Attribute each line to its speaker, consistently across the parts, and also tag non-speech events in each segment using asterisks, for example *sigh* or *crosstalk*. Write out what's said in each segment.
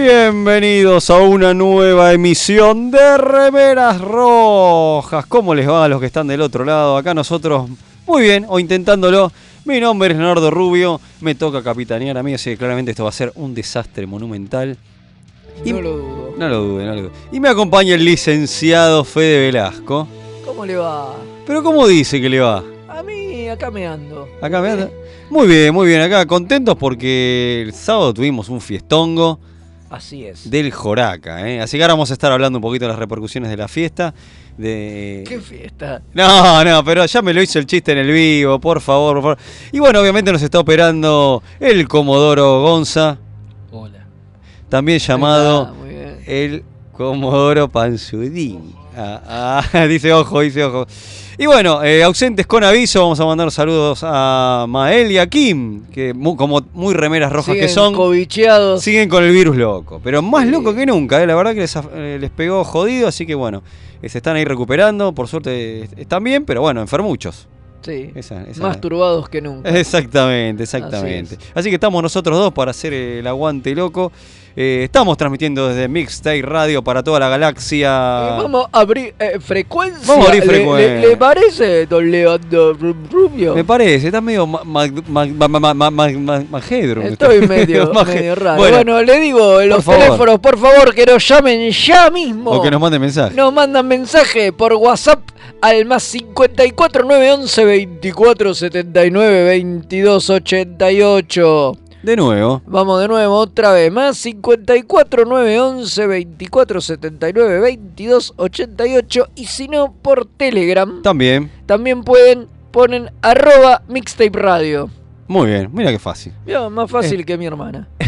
Speaker 1: Bienvenidos a una nueva emisión de Remeras Rojas. ¿Cómo les va a los que están del otro lado? Acá nosotros, muy bien, o intentándolo. Mi nombre es Leonardo Rubio, me toca capitanear a mí, así que claramente esto va a ser un desastre monumental. Y-
Speaker 2: No lo dudo.
Speaker 1: No lo dude, no lo dude. Y me acompaña el licenciado Fede Velasco.
Speaker 2: ¿Cómo le va?
Speaker 1: Pero ¿cómo dice que le va?
Speaker 2: A mí acá me ando.
Speaker 1: Acá me anda. Muy bien, muy bien. Acá contentos porque el sábado tuvimos un fiestongo
Speaker 2: Así es.
Speaker 1: del Joraca. ¿eh? Así que ahora vamos a estar hablando un poquito de las repercusiones de la fiesta. De...
Speaker 2: ¿Qué fiesta?
Speaker 1: No, no, pero ya me lo hizo el chiste en el vivo, por favor, por favor. Y bueno, obviamente nos está operando el Comodoro Gonza,
Speaker 2: Hola.
Speaker 1: también llamado
Speaker 2: bien.
Speaker 1: el Comodoro Panzudín. Ah, ah, *laughs* dice ojo, dice ojo. Y bueno, eh, ausentes con aviso, vamos a mandar saludos a Mael y a Kim, que como muy remeras rojas
Speaker 2: Siguen
Speaker 1: que son,
Speaker 2: cobicheados.
Speaker 1: siguen con el virus loco. Pero más
Speaker 2: Sí.
Speaker 1: loco que nunca, eh, la verdad que les, eh, les pegó jodido, así que bueno, eh, se están ahí recuperando, por suerte están bien, pero bueno, enfermuchos.
Speaker 2: Sí.
Speaker 1: Esa- esa-
Speaker 2: Más turbados que nunca.
Speaker 1: Exactamente, exactamente.
Speaker 2: Así
Speaker 1: Así, que estamos nosotros dos para hacer el aguante loco. Eh, estamos transmitiendo desde Mixtape Radio para toda la galaxia.
Speaker 2: Eh, vamos a abrir eh, frecuencia.
Speaker 1: Vamos a abrir
Speaker 2: ¿Le, parece, don Leandro Rubio?
Speaker 1: Me parece, está medio majadro.
Speaker 2: Estoy *laughs* medio, medio raro.
Speaker 1: Bueno,
Speaker 2: le digo, los teléfonos, por favor, que nos llamen ya mismo.
Speaker 1: O que nos manden mensaje.
Speaker 2: Nos mandan mensaje por WhatsApp al más 54 911 24 79 22 88.
Speaker 1: De nuevo.
Speaker 2: Vamos de nuevo, otra vez. Más 54 911 24 79 22 88. Y si no, por Telegram.
Speaker 1: También.
Speaker 2: También pueden ponen arroba mixtape radio.
Speaker 1: Muy bien, mira qué fácil.
Speaker 2: Más fácil que mi hermana. *laughs*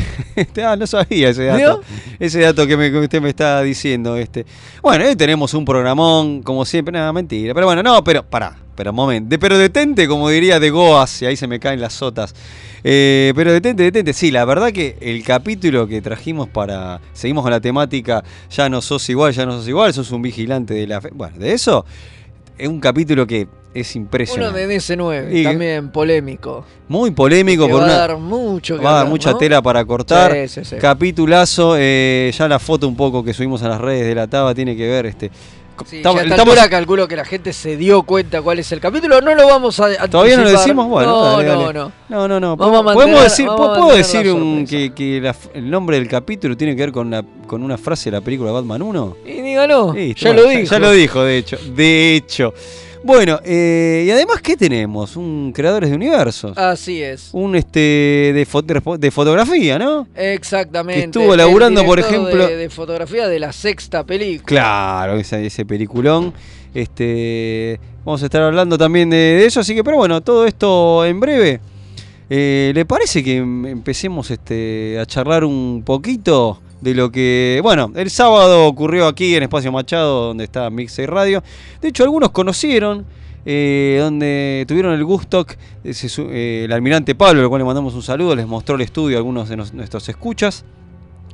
Speaker 1: Ah, no sabía ese dato.
Speaker 2: ¿Vio?
Speaker 1: Ese dato que, me- que usted me está diciendo. Este. Bueno, hoy tenemos un programón, como siempre, nada, mentira. Pero bueno, no, pero pará, pero momento. De, pero detente, como diría de Goas, y ahí se me caen las sotas. Eh, pero detente, detente. Sí, la verdad que el capítulo que trajimos para. Seguimos con la temática, ya no sos igual, ya no sos igual, sos un vigilante de la fe. Bueno, de eso, es un capítulo que es
Speaker 2: Uno
Speaker 1: impresionante.
Speaker 2: de DC9,
Speaker 1: Y-
Speaker 2: también polémico.
Speaker 1: Muy polémico, por
Speaker 2: va
Speaker 1: una.
Speaker 2: a dar mucho que
Speaker 1: Va a dar mucha
Speaker 2: ¿no?
Speaker 1: tela para cortar.
Speaker 2: Sí, sí, sí.
Speaker 1: Capitulazo, eh, ya la foto un poco que subimos a las redes de la Taba tiene que ver este.
Speaker 2: Sí,
Speaker 1: estamos-
Speaker 2: ya a esta
Speaker 1: estamos-
Speaker 2: calculo que la gente se dio cuenta cuál es el capítulo. No lo vamos a anticipar.
Speaker 1: ¿Todavía no lo decimos? Bueno,
Speaker 2: no,
Speaker 1: dale,
Speaker 2: no,
Speaker 1: dale.
Speaker 2: no.
Speaker 1: No, no, no.
Speaker 2: Vamos a
Speaker 1: podemos
Speaker 2: mantener-
Speaker 1: decir,
Speaker 2: vamos
Speaker 1: ¿puedo decir un- que, que la- el nombre del capítulo tiene que ver con, la- con una frase de la película Batman 1?
Speaker 2: Y dígalo.
Speaker 1: Listo,
Speaker 2: ya lo dijo.
Speaker 1: Ya lo dijo, de hecho. De hecho. Bueno, eh, y además, ¿qué tenemos? Un creadores de universos.
Speaker 2: Así es.
Speaker 1: Un este de, fo- de fo- de fotografía, ¿no?
Speaker 2: Exactamente.
Speaker 1: Que estuvo laburando, por ejemplo-
Speaker 2: De, de fotografía de la sexta película.
Speaker 1: Claro, ese, ese peliculón. Este, vamos a estar hablando también de, de eso, así que, pero bueno, todo esto en breve. Eh, ¿Le parece que em- empecemos este, a charlar un poquito de lo que, bueno, el sábado ocurrió aquí en Espacio Machado, donde está Mixer Radio? De hecho, algunos conocieron, eh, donde tuvieron el gusto, eh, eh, el almirante Pablo, al cual le mandamos un saludo, les mostró el estudio a algunos de nos- nuestros escuchas.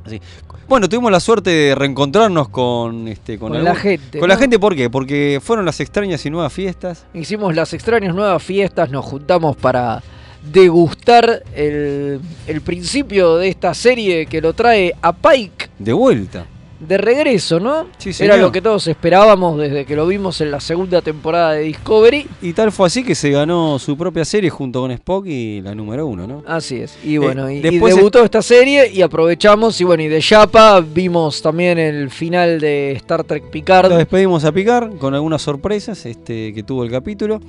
Speaker 1: Así. Bueno, tuvimos la suerte de reencontrarnos con, este, con,
Speaker 2: Con
Speaker 1: algún-
Speaker 2: la gente.
Speaker 1: Con
Speaker 2: ¿no?
Speaker 1: la gente, ¿por qué? Porque fueron las extrañas y nuevas fiestas.
Speaker 2: Hicimos las extrañas nuevas fiestas, nos juntamos para degustar el, el principio de esta serie que lo trae a Pike
Speaker 1: De vuelta.
Speaker 2: de regreso, ¿no?
Speaker 1: Sí,
Speaker 2: Era lo que todos esperábamos desde que lo vimos en la segunda temporada de Discovery.
Speaker 1: Y tal fue así que se ganó su propia serie junto con Spock y la número uno, ¿no?
Speaker 2: Así es. Y bueno, y, y
Speaker 1: después
Speaker 2: debutó esta serie y aprovechamos. Y bueno, y de Yapa vimos también el final de Star Trek Picard.
Speaker 1: Lo despedimos a picar con algunas sorpresas este, que tuvo el capítulo.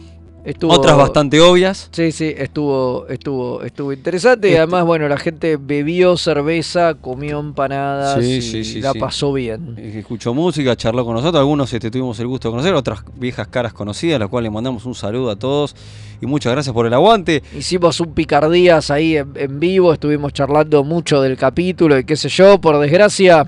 Speaker 2: Estuvo,
Speaker 1: Otras bastante obvias.
Speaker 2: Sí, sí, estuvo, estuvo, estuvo interesante. Y
Speaker 1: Este-
Speaker 2: además, bueno, la gente bebió cerveza, comió empanadas
Speaker 1: Sí,
Speaker 2: y
Speaker 1: sí, sí,
Speaker 2: la pasó bien.
Speaker 1: Eh, Escuchó música, charló con nosotros. Algunos este, tuvimos el gusto de conocer, otras viejas caras conocidas, a las cuales le mandamos un saludo a todos. Y muchas gracias por el aguante.
Speaker 2: Hicimos un picardías ahí en, en vivo, estuvimos charlando mucho del capítulo y qué sé yo. Por desgracia,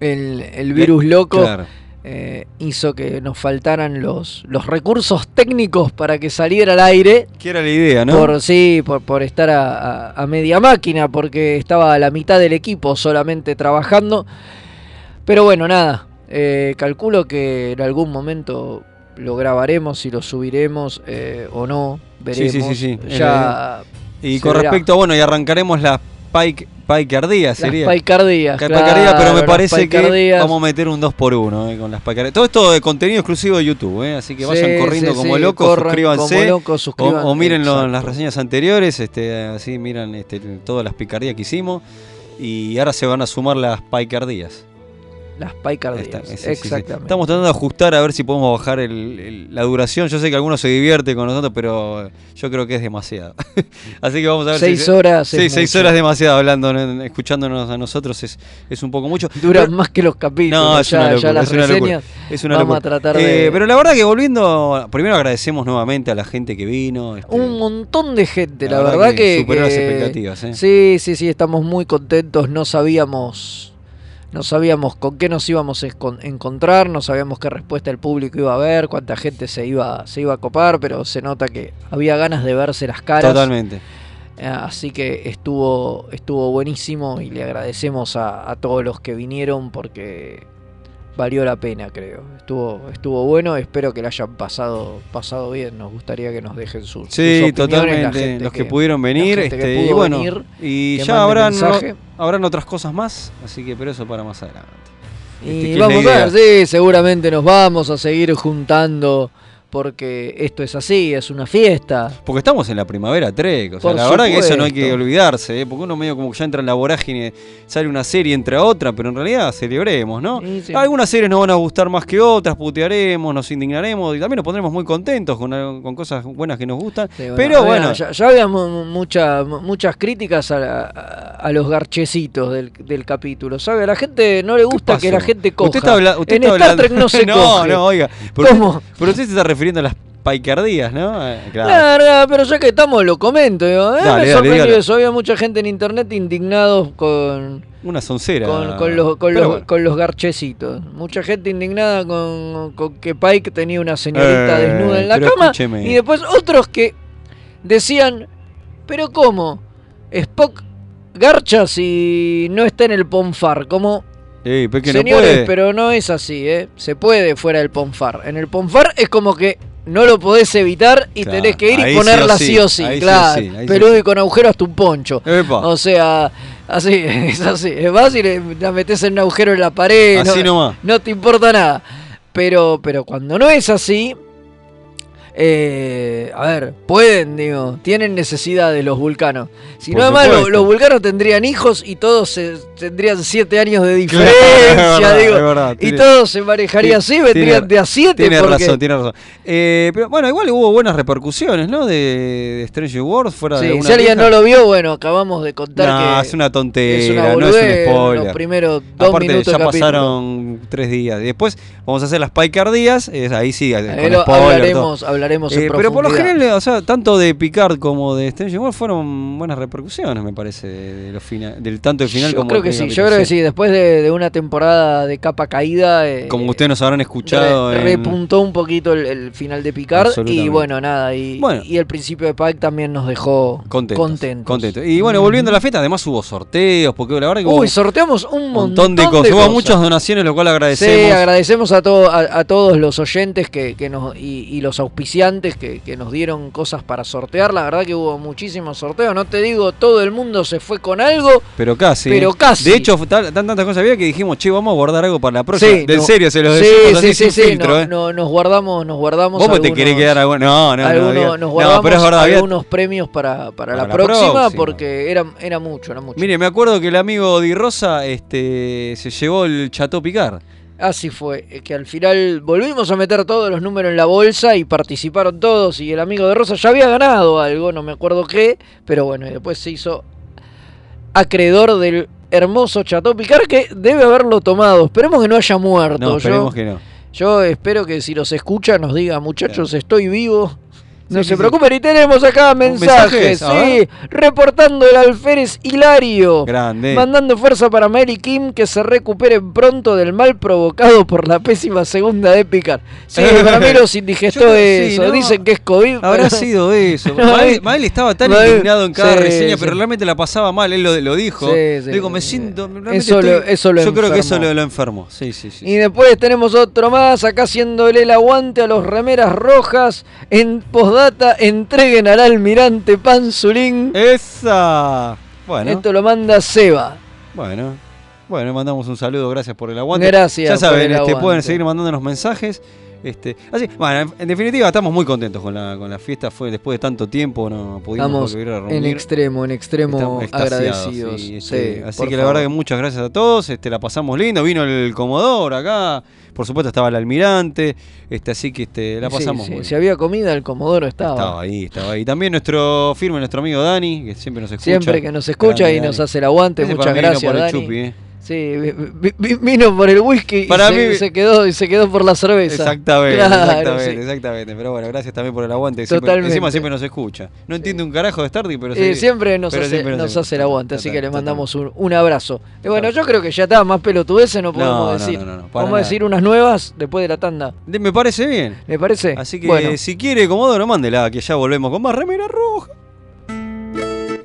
Speaker 2: el, el virus loco
Speaker 1: Claro.
Speaker 2: Eh, hizo que nos faltaran los, los recursos técnicos para que saliera al aire.
Speaker 1: Que era la idea, ¿no?
Speaker 2: Por sí, por, por estar a, a- a media máquina, porque estaba la mitad del equipo solamente trabajando. Pero bueno, nada. eh, calculo que en algún momento lo grabaremos y lo subiremos eh, o no.
Speaker 1: Sí, sí,
Speaker 2: Veremos.
Speaker 1: sí, sí.
Speaker 2: Ya
Speaker 1: Y con
Speaker 2: verá.
Speaker 1: respecto a, bueno, y arrancaremos la Pike, sería.
Speaker 2: Las paicardías.
Speaker 1: Que Picardía, pero me parece que vamos a meter un 2x1 eh, con las Picardías. Todo esto de contenido exclusivo de YouTube, eh, así que vayan corriendo
Speaker 2: sí,
Speaker 1: como
Speaker 2: sí,
Speaker 1: locos,
Speaker 2: corran
Speaker 1: suscríbanse.
Speaker 2: como locos,
Speaker 1: o,
Speaker 2: suscríbanse,
Speaker 1: o mírenlo en las reseñas anteriores, este, así miran este, todas las picardías que hicimos. Y ahora se van a sumar las picardías.
Speaker 2: Las paicardías.
Speaker 1: Está- sí, sí, sí.
Speaker 2: Exactamente.
Speaker 1: Estamos tratando de ajustar a ver si podemos bajar el- el- la duración. Yo sé que algunos se divierte con nosotros, pero yo creo que es demasiado. *laughs* Así que vamos a ver
Speaker 2: Seis
Speaker 1: si.
Speaker 2: horas.
Speaker 1: Sí, seis
Speaker 2: mucho.
Speaker 1: horas demasiado hablando, ¿no? escuchándonos a nosotros es, es un poco mucho.
Speaker 2: Duran
Speaker 1: Pero-
Speaker 2: más que los capítulos.
Speaker 1: No, es
Speaker 2: ya,
Speaker 1: una
Speaker 2: ya
Speaker 1: locura,
Speaker 2: las
Speaker 1: es una locura.
Speaker 2: reseñas.
Speaker 1: Es una
Speaker 2: Vamos
Speaker 1: locura.
Speaker 2: a tratar
Speaker 1: Eh,
Speaker 2: de-
Speaker 1: pero la verdad que volviendo, primero agradecemos nuevamente a la gente que vino. este,
Speaker 2: Un montón de gente,
Speaker 1: La
Speaker 2: la,
Speaker 1: verdad
Speaker 2: verdad,
Speaker 1: que
Speaker 2: que.
Speaker 1: superó las expectativas, ¿eh?
Speaker 2: Sí, sí, sí, estamos muy contentos. No sabíamos. No sabíamos con qué nos íbamos a encontrar, no sabíamos qué respuesta el público iba a ver, cuánta gente se iba, se iba a copar, pero se nota que había ganas de verse las caras.
Speaker 1: Totalmente.
Speaker 2: Eh, Así que estuvo, estuvo buenísimo y le agradecemos a, a todos los que vinieron porque valió la pena, creo. Estuvo, estuvo bueno, espero que la hayan pasado, pasado bien. Nos gustaría que nos dejen sus,
Speaker 1: Sí, totalmente. Los que, pudieron venir.
Speaker 2: que
Speaker 1: este, y
Speaker 2: pudo
Speaker 1: bueno,
Speaker 2: venir,
Speaker 1: y ya habrán, habrán otras cosas más, así que pero eso para más adelante. Este,
Speaker 2: Y
Speaker 1: es la
Speaker 2: vamos a ver, sí, seguramente nos vamos a seguir juntando porque esto es así, es una fiesta.
Speaker 1: Porque estamos en la primavera Trek, o sea,
Speaker 2: Por
Speaker 1: la verdad que eso no hay que olvidarse, ¿eh? porque uno medio como que ya entra en la vorágine, sale una serie entre a otra, pero en realidad celebremos, ¿no?
Speaker 2: Sí, sí.
Speaker 1: Algunas series nos van a gustar más que otras, putearemos, nos indignaremos y también nos pondremos muy contentos con, con cosas buenas que nos gustan.
Speaker 2: Sí,
Speaker 1: pero
Speaker 2: había-
Speaker 1: bueno,
Speaker 2: ya, ya había mu- mucha- mu- muchas críticas a, la- a- los garchecitos del, del capítulo. ¿Sabe? A la gente no le gusta que la gente coja.
Speaker 1: Usted está, habla- usted
Speaker 2: en
Speaker 1: está
Speaker 2: Star
Speaker 1: hablando-
Speaker 2: Trek no *laughs* se
Speaker 1: no,
Speaker 2: coge.
Speaker 1: no, oiga. Pero
Speaker 2: ¿Cómo?
Speaker 1: Pero usted se está refiriendo a las paicardías, ¿no? Eh, Claro.
Speaker 2: Claro, claro, pero ya que estamos lo comento. digo, eh,
Speaker 1: Dale,
Speaker 2: me sorprendió eso. Había mucha gente en internet indignados con,
Speaker 1: Una soncera.
Speaker 2: con, con los, con,
Speaker 1: Pero
Speaker 2: los,
Speaker 1: bueno.
Speaker 2: con los garchecitos. Mucha gente indignada con, que Pike tenía una señorita
Speaker 1: Eh,
Speaker 2: desnuda en la cama.
Speaker 1: escúcheme.
Speaker 2: Y después otros que decían, pero ¿cómo? Spock garcha si no está en el Ponfar. Como,
Speaker 1: No
Speaker 2: señores,
Speaker 1: puede.
Speaker 2: pero no es así, ¿eh? Se puede fuera del Ponfar. En el Ponfar es como que no lo podés evitar y
Speaker 1: Claro,
Speaker 2: tenés que ir y ponerla
Speaker 1: sí,
Speaker 2: o sí,
Speaker 1: sí o
Speaker 2: claro.
Speaker 1: sí, ahí sí o
Speaker 2: y con agujero hasta un poncho.
Speaker 1: Epa,
Speaker 2: O sea, así, *laughs* es así. Vas y le- la metes en un agujero en la pared.
Speaker 1: así
Speaker 2: no,
Speaker 1: nomás.
Speaker 2: no te importa nada. Pero, pero cuando no es así, eh, a ver, pueden, digo, tienen necesidad de los vulcanos. Si
Speaker 1: Por
Speaker 2: no, además los vulcanos tendrían hijos y todos se- tendrían siete años de diferencia,
Speaker 1: verdad,
Speaker 2: digo. y todos se manejarían así, vendrían de a siete.
Speaker 1: Tiene
Speaker 2: porque-
Speaker 1: razón, tiene razón. Eh, pero bueno, igual hubo buenas repercusiones, ¿no? De, de Stranger World fuera de una
Speaker 2: si alguien no lo vio, bueno, acabamos de contar
Speaker 1: No,
Speaker 2: que
Speaker 1: es una tontería,
Speaker 2: es una
Speaker 1: no es un spoiler.
Speaker 2: los primeros dos
Speaker 1: Aparte,
Speaker 2: minutos
Speaker 1: ya pasaron tres días. Después vamos a hacer las picardías. ahí sí, con
Speaker 2: Ahí lo-
Speaker 1: spoiler, todo.
Speaker 2: hablaremos, hablaremos en
Speaker 1: Eh, pero por lo general, o sea, tanto de Picard como de Stranger World fueron buenas repercusiones, me parece, de, los del tanto el final
Speaker 2: yo
Speaker 1: como
Speaker 2: creo que sí, yo creo que sí. Después de, de una temporada de capa caída, eh,
Speaker 1: Como ustedes nos habrán escuchado.
Speaker 2: re-
Speaker 1: en-
Speaker 2: repuntó un poquito el, el final de Picard y bueno, nada, y,
Speaker 1: Bueno.
Speaker 2: y el principio de Pike también nos dejó
Speaker 1: Contentos,
Speaker 2: contentos.
Speaker 1: contentos. Y bueno, volviendo a la fiesta, además hubo sorteos, porque la verdad que hubo
Speaker 2: Uy, sorteamos un montón,
Speaker 1: montón de cosas. Hubo muchas donaciones, lo cual agradecemos.
Speaker 2: Sí, agradecemos a, todo, a, a todos los oyentes que, que nos, y, y los auspiciantes que, que nos dieron cosas para sortear. La verdad que hubo muchísimos sorteos. No te digo, todo el mundo se fue con algo.
Speaker 1: Pero casi.
Speaker 2: Pero casi.
Speaker 1: De hecho, tal- tan, tantas cosas había que dijimos, che, vamos a guardar algo para la próxima.
Speaker 2: Sí,
Speaker 1: de
Speaker 2: no-
Speaker 1: serio, se los
Speaker 2: sí,
Speaker 1: decimos así
Speaker 2: sí,
Speaker 1: sin
Speaker 2: sí, sí,
Speaker 1: filtro,
Speaker 2: no,
Speaker 1: ¿eh?
Speaker 2: no, nos guardamos, nos guardamos.
Speaker 1: Vos me te
Speaker 2: algunos-
Speaker 1: querés quedar algo. No, no, no.
Speaker 2: algunos- nos
Speaker 1: no,
Speaker 2: guardamos
Speaker 1: pero es verdad, había-
Speaker 2: algunos premios para, para,
Speaker 1: Para
Speaker 2: la,
Speaker 1: la
Speaker 2: próxima,
Speaker 1: próxima.
Speaker 2: porque era, era mucho, era mucho.
Speaker 1: Mire, me acuerdo que el amigo Di Rosa este, se llevó el Chateau Picard.
Speaker 2: Así fue, eh, que al final volvimos a meter todos los números en la bolsa y participaron todos y el amigo de Rosa ya había ganado algo, no me acuerdo qué, pero bueno, y después se hizo acreedor del hermoso Chateau Picard que debe haberlo tomado. Esperemos que no haya muerto.
Speaker 1: No,
Speaker 2: yo,
Speaker 1: esperemos que no.
Speaker 2: yo espero que si los escucha nos diga, muchachos, estoy vivo. No
Speaker 1: Sí,
Speaker 2: se
Speaker 1: sí,
Speaker 2: preocupen, y tenemos acá mensajes, sí, reportando el alférez Hilario.
Speaker 1: Grande.
Speaker 2: Mandando fuerza para Mary Kim que se recuperen pronto del mal provocado por la pésima segunda de Picard. Sí, *laughs* para mí los indigestó eso.
Speaker 1: ¿no?
Speaker 2: Mael que es COVID.
Speaker 1: Habrá
Speaker 2: pero-
Speaker 1: sido *laughs* eso. Mael, Mael estaba tan
Speaker 2: Mael-
Speaker 1: indignado en cada reseña, pero realmente la pasaba mal. Él lo, lo dijo.
Speaker 2: Sí, sí.
Speaker 1: Digo, me siento. realmente
Speaker 2: Eso lo- eso lo
Speaker 1: Yo creo que eso lo, lo enfermó. Sí, sí, sí.
Speaker 2: Y después tenemos otro más, acá haciéndole el aguante a los remeras rojas. En postdata, entreguen al almirante Panzulín.
Speaker 1: Esa. Bueno.
Speaker 2: Esto lo manda Seba.
Speaker 1: Bueno. Bueno, mandamos un saludo, gracias por el aguante.
Speaker 2: Gracias.
Speaker 1: Ya saben, este, pueden seguir mandándonos mensajes. Este, así, bueno, en definitiva estamos muy contentos con la, con la fiesta. Fue después de tanto tiempo no pudimos
Speaker 2: Estamos
Speaker 1: volver a
Speaker 2: en extremo, en extremo agradecidos.
Speaker 1: sí,
Speaker 2: Sí,
Speaker 1: así que la verdad que muchas gracias a todos. Este, la pasamos lindo. Vino el Comodoro acá. Por supuesto estaba el almirante. Este, así que este, la pasamos
Speaker 2: sí,
Speaker 1: muy
Speaker 2: Si había comida, el Comodoro estaba.
Speaker 1: Estaba ahí, estaba ahí. También nuestro firme, nuestro amigo Dani, que siempre nos escucha.
Speaker 2: Siempre que nos escucha y nos hace el aguante.
Speaker 1: Ese
Speaker 2: Muchas gracias,
Speaker 1: por el
Speaker 2: Dani.
Speaker 1: chupi, eh.
Speaker 2: Sí, vi- vi- vi- vino por el whisky
Speaker 1: Para
Speaker 2: y se,
Speaker 1: mí-
Speaker 2: se quedó, y se quedó por la cerveza.
Speaker 1: Exactamente,
Speaker 2: Claro,
Speaker 1: exactamente,
Speaker 2: sí.
Speaker 1: exactamente. Pero bueno, gracias también por el aguante. Siempre- encima siempre nos escucha. No entiende un carajo de Stardy, pero
Speaker 2: Eh, siempre nos,
Speaker 1: pero
Speaker 2: hace,
Speaker 1: siempre
Speaker 2: nos hace el aguante, así que le mandamos un, un abrazo. Y bueno, yo creo que ya está, más pelotudeces no podemos
Speaker 1: No,
Speaker 2: decir.
Speaker 1: no, no, no,
Speaker 2: Vamos
Speaker 1: nada.
Speaker 2: a decir unas nuevas después de la tanda.
Speaker 1: De- Me parece bien.
Speaker 2: ¿Me parece?
Speaker 1: Así que
Speaker 2: bueno,
Speaker 1: si quiere, Comodoro, mándela, que ya volvemos con más remera roja.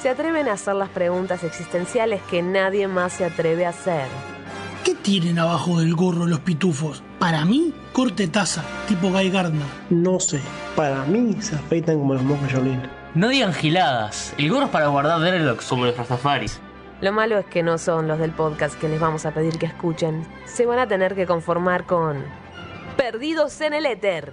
Speaker 3: se atreven a hacer las preguntas existenciales que nadie más se atreve a hacer.
Speaker 4: ¿Qué tienen abajo del gorro los pitufos? Para mí, corte taza, tipo Guy Gardner.
Speaker 5: No sé, para mí se afeitan como los monjes Shaolin.
Speaker 6: No digan giladas. El gorro es para guardar Dreadlocks como los Rastafaris.
Speaker 3: Lo malo es que no son los del podcast que les vamos a pedir que escuchen. Se van a tener que conformar con Perdidos en el Éter.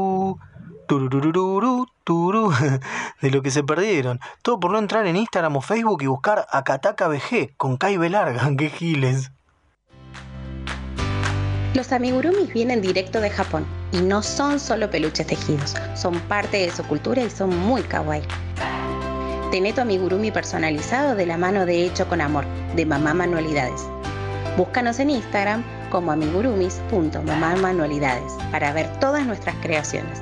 Speaker 5: tururururu. *laughs* De lo que se perdieron. Todo por no entrar en Instagram o Facebook y buscar Akataka BG con Kai Larga. *laughs* ¡Qué giles!
Speaker 7: Los amigurumis vienen directo de Japón y no son solo peluches tejidos, son parte de su cultura y son muy kawaii. Tené tu amigurumi personalizado de la mano de Hecho con Amor, de Mamá Manualidades. Búscanos en Instagram como amigurumis.mamamanualidades para ver todas nuestras creaciones.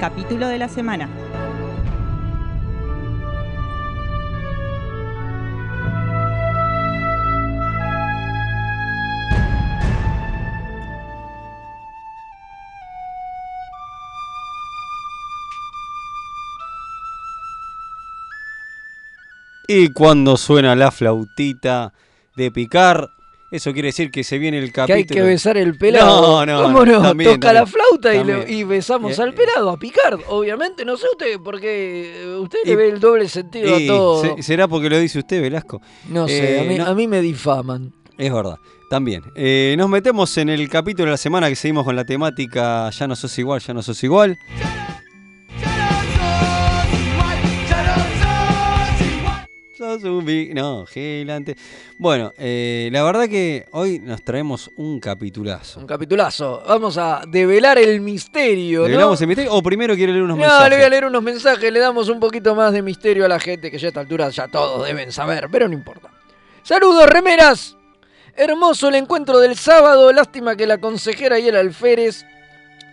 Speaker 8: Capítulo de la semana.
Speaker 1: Y cuando suena la flautita de picar, eso quiere decir que se viene el
Speaker 2: Que
Speaker 1: capítulo.
Speaker 2: hay que besar el pelado.
Speaker 1: No, no,
Speaker 2: ¿Cómo no?
Speaker 1: también,
Speaker 2: Toca la flauta y,
Speaker 1: también.
Speaker 2: y besamos
Speaker 1: Eh,
Speaker 2: al pelado, a Picard, obviamente. No sé usted, porque eh, usted
Speaker 1: Y-
Speaker 2: le ve el doble sentido a todo.
Speaker 1: se- ¿Será porque lo dice usted, Velasco?
Speaker 2: No sé, a,
Speaker 1: Eh,
Speaker 2: mí,
Speaker 1: no-
Speaker 2: a mí me difaman.
Speaker 1: Es verdad, también. Eh, nos metemos en el capítulo de la semana que seguimos con la temática Ya no sos igual, ya no sos igual. Sos un No, gigante. Bueno, eh, la verdad que hoy nos traemos un capitulazo.
Speaker 2: Un capitulazo. Vamos a develar el misterio, ¿no?
Speaker 1: ¿Develamos el misterio? ¿O primero quiere leer unos
Speaker 2: No,
Speaker 1: mensajes?
Speaker 2: le voy a leer unos mensajes, le damos un poquito más de misterio a la gente que ya a esta altura ya todos deben saber, pero no importa. Saludos, remeras. Hermoso el encuentro del sábado, lástima que la consejera y el alférez.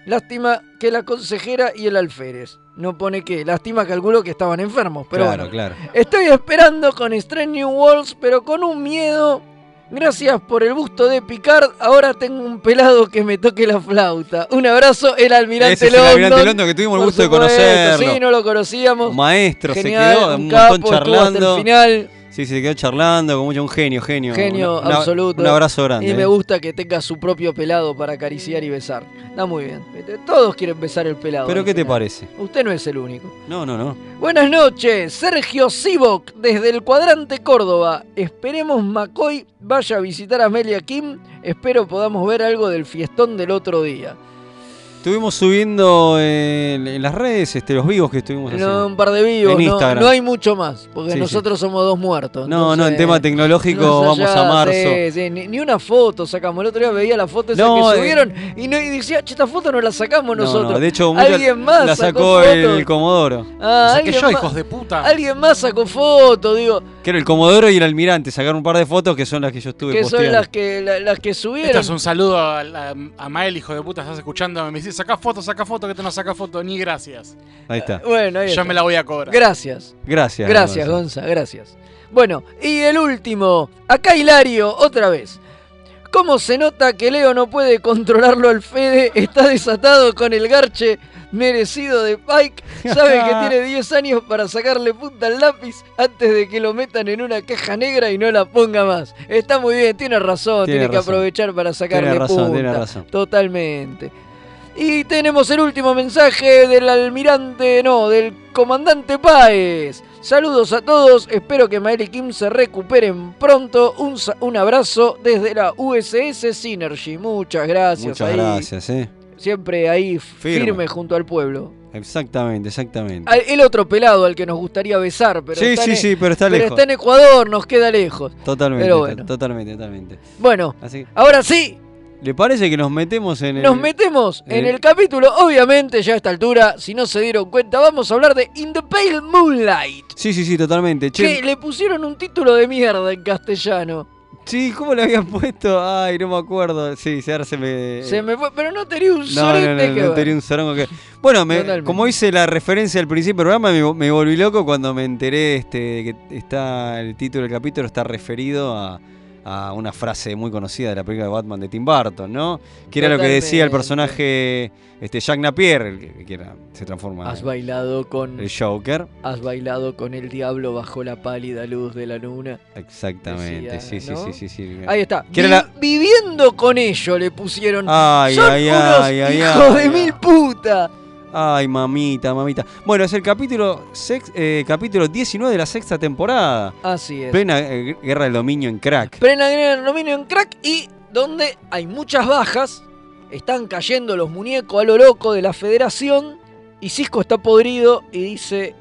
Speaker 2: Lástima que la consejera y el alférez. No pone que, lástima calculo que estaban enfermos, pero
Speaker 1: claro,
Speaker 2: bueno.
Speaker 1: claro.
Speaker 2: Estoy esperando con Strange New Worlds, pero con un miedo. Gracias por el busto de Picard. Ahora tengo un pelado que me toque la flauta. Un abrazo, el almirante
Speaker 1: Ese es el almirante London que tuvimos el gusto de conocerlo.
Speaker 2: Sí, no lo conocíamos.
Speaker 1: Un maestro,
Speaker 2: Genial,
Speaker 1: se quedó
Speaker 2: un
Speaker 1: un
Speaker 2: capo,
Speaker 1: montón
Speaker 2: estuvo hasta
Speaker 1: charlando.
Speaker 2: el final.
Speaker 1: Sí, se quedó charlando, con mucho un genio, genio.
Speaker 2: Genio
Speaker 1: Una- una-
Speaker 2: absoluto.
Speaker 1: Un abrazo grande.
Speaker 2: Y me
Speaker 1: eh.
Speaker 2: gusta que tenga su propio pelado para acariciar y besar. Está muy bien. Todos quieren besar el pelado.
Speaker 1: ¿Pero qué te parece?
Speaker 2: Usted no es el único.
Speaker 1: No, no, no.
Speaker 2: Buenas noches, Sergio Sivok desde el cuadrante Córdoba. Esperemos McCoy vaya a visitar a Amelia Kim. Espero podamos ver algo del fiestón del otro día.
Speaker 1: Estuvimos subiendo en, en las redes este, los vivos que estuvimos
Speaker 2: No,
Speaker 1: haciendo.
Speaker 2: un par de vivos,
Speaker 1: En
Speaker 2: no,
Speaker 1: Instagram.
Speaker 2: no hay mucho más, porque
Speaker 1: Sí, sí.
Speaker 2: nosotros somos dos muertos.
Speaker 1: No, no, en tema tecnológico vamos
Speaker 2: allá,
Speaker 1: a marzo.
Speaker 2: sí, sí, ni, ni una foto sacamos. El otro día veía la foto esa
Speaker 1: No,
Speaker 2: que
Speaker 1: eh,
Speaker 2: subieron y, no, y decía, che, esta foto no la sacamos
Speaker 1: No,
Speaker 2: nosotros.
Speaker 1: no, de hecho,
Speaker 2: alguien más
Speaker 1: la
Speaker 2: sacó,
Speaker 1: sacó el. Comodoro.
Speaker 2: Ah,
Speaker 9: saqué yo,
Speaker 2: más-
Speaker 9: hijos de puta.
Speaker 2: Alguien más sacó foto, digo,
Speaker 1: Que era el Comodoro y el Almirante. Sacaron un par de fotos que son las que yo estuve
Speaker 2: que son
Speaker 1: posteando.
Speaker 2: las que, la- las que subieron.
Speaker 9: Esto es un saludo a, a, a Mael, hijo de puta, estás escuchando. Me dice, saca foto, saca foto, que te no saca foto, ni gracias.
Speaker 1: Ahí está.
Speaker 2: Bueno, ahí
Speaker 9: Yo
Speaker 2: está.
Speaker 9: me la voy a cobrar.
Speaker 2: Gracias.
Speaker 1: Gracias.
Speaker 2: Gracias,
Speaker 1: Gonza.
Speaker 2: Gonza, gracias. Bueno, y el último. Acá Hilario, otra vez. ¿Cómo se nota que Leo no puede controlarlo al Fede? Está desatado con el garche merecido de Pike. Sabe que tiene *laughs* 10 años para sacarle punta al lápiz antes de que lo metan en una caja negra y no la ponga más. Está muy bien, tiene razón,
Speaker 1: Tiene
Speaker 2: tiene, que aprovechar para sacarle
Speaker 1: Tiene razón,
Speaker 2: punta.
Speaker 1: tiene razón.
Speaker 2: Totalmente. Y tenemos el último mensaje del almirante, no, del comandante Páez. Saludos a todos, espero que Mael y Kim se recuperen pronto. Un, un abrazo desde la USS Synergy. Muchas gracias.
Speaker 1: Muchas
Speaker 2: ahí.
Speaker 1: gracias, eh.
Speaker 2: Siempre ahí firme.
Speaker 1: Firme.
Speaker 2: junto al pueblo.
Speaker 1: Exactamente, exactamente.
Speaker 2: Al- el otro pelado al que nos gustaría besar, pero,
Speaker 1: Sí,
Speaker 2: está,
Speaker 1: sí,
Speaker 2: en,
Speaker 1: sí, pero está lejos.
Speaker 2: está en Ecuador, nos queda lejos.
Speaker 1: Totalmente,
Speaker 2: Pero bueno.
Speaker 1: totalmente, totalmente.
Speaker 2: Bueno,
Speaker 1: Así,
Speaker 2: ahora sí,
Speaker 1: ¿Le parece que nos metemos en el...
Speaker 2: Nos metemos en
Speaker 1: eh.
Speaker 2: el capítulo, obviamente ya a esta altura, si no se dieron cuenta, vamos a hablar de In the Pale Moonlight.
Speaker 1: Sí, sí, sí, totalmente. Che,
Speaker 2: Que le pusieron un título de mierda en castellano.
Speaker 1: Sí, ¿cómo le habían puesto? Ay, no me acuerdo. Sí, se me...
Speaker 2: Se me fue, pero no tenía un
Speaker 1: No,
Speaker 2: solete
Speaker 1: no, no,
Speaker 2: que
Speaker 1: no
Speaker 2: ver.
Speaker 1: tenía un zarongo que... Bueno, me- como hice la referencia al principio del programa, me, me volví loco cuando me enteré este, que está el título del capítulo está referido a, a una frase muy conocida de la película de Batman de Tim Burton, ¿no? Que era lo que decía el personaje este, Jack Napier, que, era- se transforma
Speaker 2: Has
Speaker 1: en
Speaker 2: bailado con
Speaker 1: el Joker.
Speaker 2: has bailado con el diablo bajo la pálida luz de la luna.
Speaker 1: Exactamente,
Speaker 2: Decía,
Speaker 1: sí, sí,
Speaker 2: ¿no?
Speaker 1: sí, sí, sí.
Speaker 2: Ahí está. Vi-
Speaker 1: la-
Speaker 2: Viviendo con ello le pusieron.
Speaker 1: Ay,
Speaker 2: Son
Speaker 1: ay,
Speaker 2: unos
Speaker 1: ay,
Speaker 2: hijos de mil puta.
Speaker 1: Ay, mamita, mamita. Bueno, es el capítulo, sex- eh, capítulo 19 de la sexta temporada.
Speaker 2: Así es.
Speaker 1: Plena eh, guerra del dominio en crack.
Speaker 2: Plena guerra del dominio en crack y donde hay muchas bajas, están cayendo los muñecos a lo loco de la federación y Cisco está podrido y dice,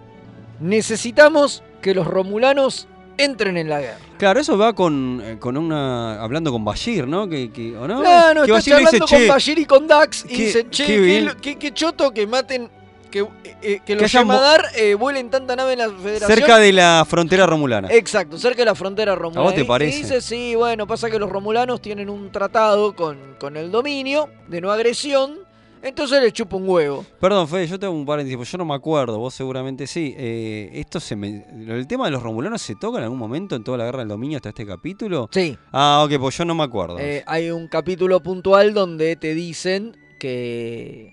Speaker 2: necesitamos que los romulanos entren en la guerra.
Speaker 1: Claro, eso va con, eh, con una. hablando con Bashir, ¿no? Que, que- ¿o no?
Speaker 2: No, no,
Speaker 1: que
Speaker 2: está
Speaker 1: Bashir dice,
Speaker 2: con
Speaker 1: "Che,
Speaker 2: Bashir y con Dax y dicen, che,
Speaker 1: qué
Speaker 2: qué,
Speaker 1: bien".
Speaker 2: lo- qué- qué choto que maten, que, eh, eh, que los Yemadar eh, vuelen tanta nave en la federación.
Speaker 1: cerca de la frontera romulana.
Speaker 2: Exacto, cerca de la frontera romulana.
Speaker 1: ¿A vos te parece?
Speaker 2: Y dice, sí, bueno, pasa que los romulanos tienen un tratado con, con el dominio de no agresión, entonces le chupa un huevo.
Speaker 1: Perdón, Fede, yo tengo un paréntesis, porque yo no me acuerdo, vos seguramente sí. Eh, esto se me- ¿El tema de los romulanos se toca en algún momento en toda la guerra del dominio hasta este capítulo?
Speaker 2: Sí.
Speaker 1: Ah, ok, pues yo no me acuerdo.
Speaker 2: Eh, hay un capítulo puntual donde te dicen que